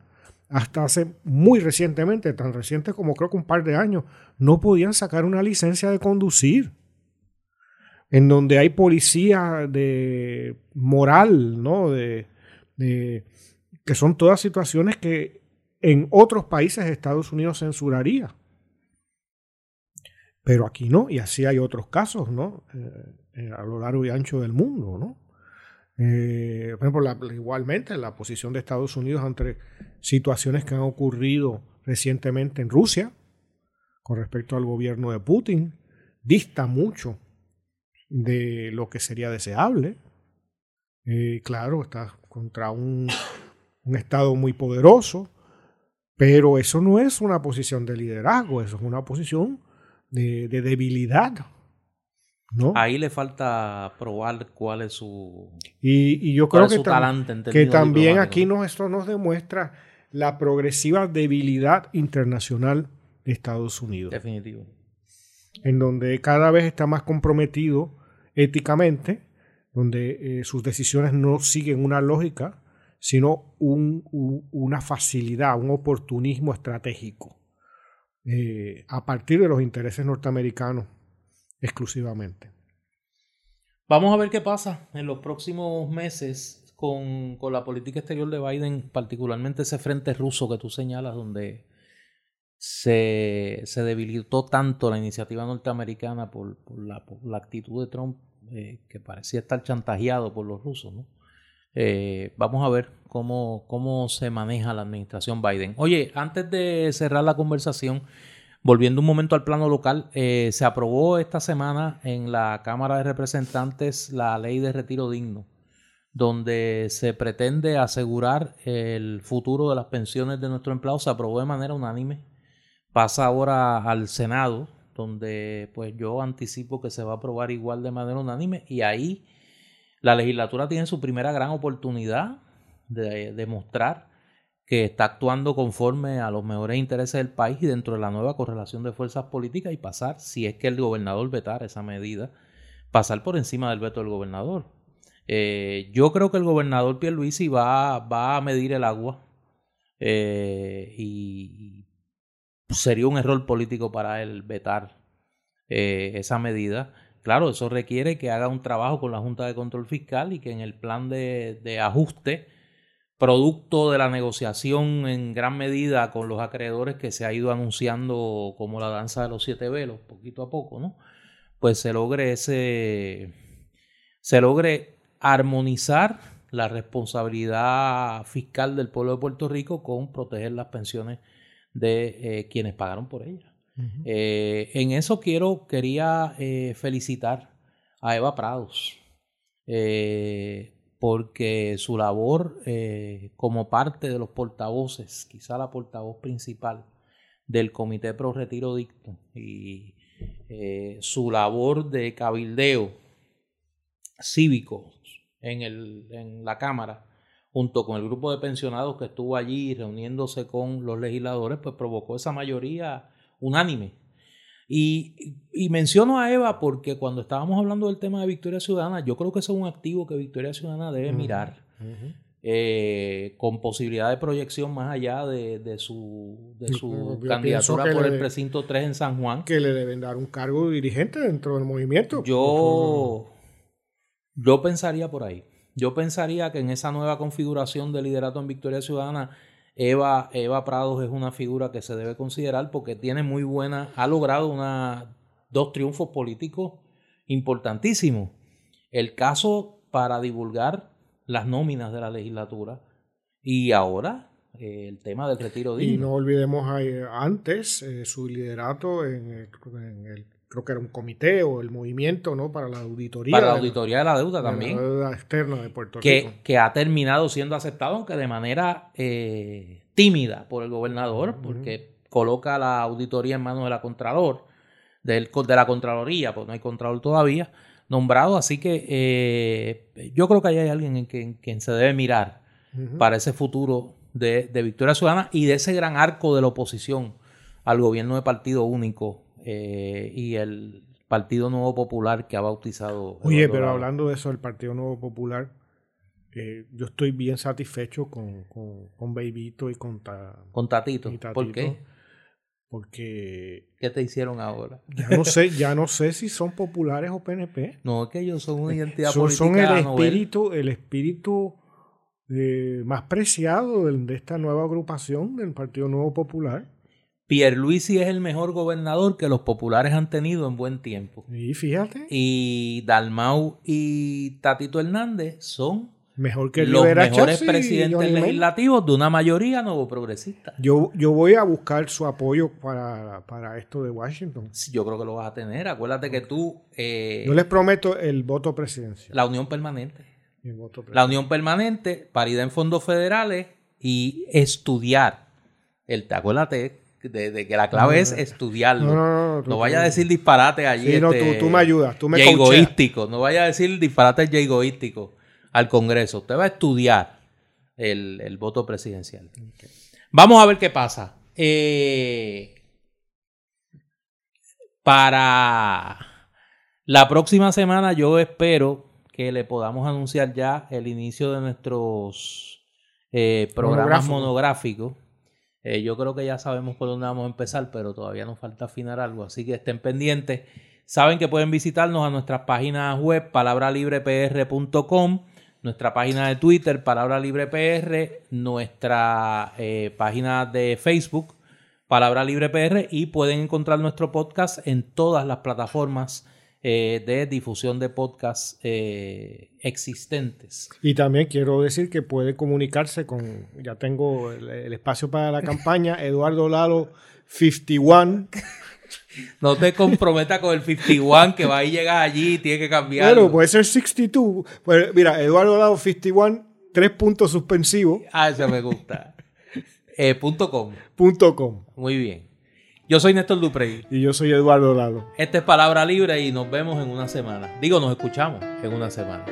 Speaker 2: Hasta hace muy recientemente, tan reciente como creo que un par de años, no podían sacar una licencia de conducir. En donde hay policía de moral, ¿no? De, de que son todas situaciones que en otros países Estados Unidos censuraría. Pero aquí no, y así hay otros casos, ¿no? Eh, eh, a lo largo y ancho del mundo, ¿no? Eh, por ejemplo, igualmente la posición de Estados Unidos ante situaciones que han ocurrido recientemente en Rusia con respecto al gobierno de Putin dista mucho de lo que sería deseable. claro, está contra un un Estado muy poderoso, pero eso no es una posición de liderazgo, eso es una posición de, debilidad. ¿no?
Speaker 1: Ahí le falta probar cuál es su,
Speaker 2: y, yo creo que, que también aquí nos, esto nos demuestra la progresiva debilidad internacional de Estados Unidos.
Speaker 1: Definitivo.
Speaker 2: En donde cada vez está más comprometido éticamente, donde eh, sus decisiones no siguen una lógica, sino una facilidad, un oportunismo estratégico eh, a partir de los intereses norteamericanos exclusivamente.
Speaker 1: Vamos a ver qué pasa en los próximos meses con, con, la política exterior de Biden, particularmente ese frente ruso que tú señalas, donde se, se debilitó tanto la iniciativa norteamericana por, por, la, la, actitud de Trump, eh, que parecía estar chantajeado por los rusos, ¿no? Eh, vamos a ver cómo, cómo se maneja la administración Biden. Oye, antes de cerrar la conversación, volviendo un momento al plano local, eh, se aprobó esta semana en la Cámara de Representantes la ley de retiro digno, donde se pretende asegurar el futuro de las pensiones de nuestros empleados. Se aprobó de manera unánime. Pasa ahora al Senado, donde pues yo anticipo que se va a aprobar igual de manera unánime y ahí la legislatura tiene su primera gran oportunidad de demostrar que está actuando conforme a los mejores intereses del país y dentro de la nueva correlación de fuerzas políticas y pasar, si es que el gobernador vetara esa medida, pasar por encima del veto del gobernador. Eh, yo creo que el gobernador Pierluisi va, va a medir el agua eh, y sería un error político para él vetar eh, esa medida. Claro, eso requiere que haga un trabajo con la Junta de Control Fiscal y que en el plan de, ajuste, producto de la negociación en gran medida con los acreedores que se ha ido anunciando como la danza de los siete velos, poquito a poco, ¿no? Pues se logre ese, se logre armonizar la responsabilidad fiscal del pueblo de Puerto Rico con proteger las pensiones de eh, quienes pagaron por ellas. Eh, en eso quiero, quería eh, felicitar a Eva Prados, eh, porque su labor como parte de los portavoces, quizá la portavoz principal del Comité Pro Retiro Dicto, y su labor de cabildeo cívico en, el, en la Cámara, junto con el grupo de pensionados que estuvo allí reuniéndose con los legisladores, pues provocó esa mayoría unánime. Y, y, menciono a Eva porque cuando estábamos hablando del tema de Victoria Ciudadana, yo creo que es un activo que Victoria Ciudadana debe mirar. Eh, con posibilidad de proyección más allá de, de su, de su candidatura por el precinto 3 en San Juan.
Speaker 2: Que le deben dar un cargo dirigente dentro del movimiento.
Speaker 1: Yo, yo pensaría por ahí. Yo pensaría que en esa nueva configuración de liderato en Victoria Ciudadana Eva, Eva Prados es una figura que se debe considerar porque tiene muy buena, ha logrado una, dos triunfos políticos importantísimos. El caso para divulgar las nóminas de la legislatura y ahora eh, el tema del retiro digno.
Speaker 2: Y no olvidemos antes eh, su liderato en el, creo que era un comité o el movimiento ¿no? para la auditoría.
Speaker 1: Para la auditoría de la deuda también.
Speaker 2: la deuda externa de Puerto
Speaker 1: Rico. Que ha terminado siendo aceptado, aunque de manera eh, tímida por el gobernador, porque coloca la auditoría en manos de la Contralor, del, de la Contraloría, pues no hay Contralor todavía, nombrado. Así que eh, yo creo que ahí hay alguien en quien, se debe mirar para ese futuro de, de Victoria Ciudadana y de ese gran arco de la oposición al gobierno de partido único eh, y el Partido Nuevo Popular que ha bautizado.
Speaker 2: Oye, pero hablando de eso, el Partido Nuevo Popular, eh, yo estoy bien satisfecho con, con, con Babyito y con,
Speaker 1: con Tatito. ¿Por qué?
Speaker 2: Porque.
Speaker 1: ¿Qué te hicieron ahora?
Speaker 2: Ya no sé, ya no sé si son populares o PNP.
Speaker 1: No, es que ellos son una identidad
Speaker 2: son,
Speaker 1: política.
Speaker 2: Son el espíritu, el espíritu eh, más preciado de, de esta nueva agrupación del Partido Nuevo Popular.
Speaker 1: Pierluisi es el mejor gobernador que los populares han tenido en buen tiempo.
Speaker 2: Y fíjate.
Speaker 1: Y Dalmau y Tatito Hernández son
Speaker 2: Mejor que
Speaker 1: los mejores presidentes legislativos de una mayoría nuevo progresista.
Speaker 2: Yo, yo voy a buscar su apoyo para, para esto de Washington.
Speaker 1: Sí, yo creo que lo vas a tener. Acuérdate que tú... Eh,
Speaker 2: yo les prometo el voto presidencial.
Speaker 1: La unión permanente. La unión permanente, paridad en fondos federales y estudiar. El, acuérdate de, que la clave es estudiarlo. No, no, vaya a decir disparate allí.
Speaker 2: Sí, no, tú, este, tú, me ayudas, tú me
Speaker 1: egoístico. No vaya a decir disparate egoístico al Congreso. Usted va a estudiar el, voto presidencial. Vamos a ver qué pasa. Eh, para la próxima semana yo espero que le podamos anunciar ya el inicio de nuestros eh, programas monográficos eh, yo creo que ya sabemos por dónde vamos a empezar, pero todavía nos falta afinar algo, así que estén pendientes. Saben que pueden visitarnos a nuestras páginas web palabralibrepr.com, nuestra página de Twitter, Palabra Libre PR, nuestra eh, página de Facebook, Palabra Libre PR, y pueden encontrar nuestro podcast en todas las plataformas eh, de difusión de podcasts eh, existentes.
Speaker 2: Y también quiero decir que puede comunicarse con, ya tengo el, espacio para la campaña, Eduardo Lalo 51.
Speaker 1: No te comprometas con el 51 que va a llegar allí y tiene que cambiar.
Speaker 2: Bueno, puede ser 62. Pues mira, Eduardo Lalo 51, tres puntos suspensivos.
Speaker 1: Ah, eso me gusta. Eh, punto com.
Speaker 2: Punto com.
Speaker 1: Muy bien. Yo soy Néstor Duprey.
Speaker 2: Y yo soy Eduardo Lalo.
Speaker 1: Esta es Palabra Libre y nos vemos en una semana. Digo, nos escuchamos en una semana.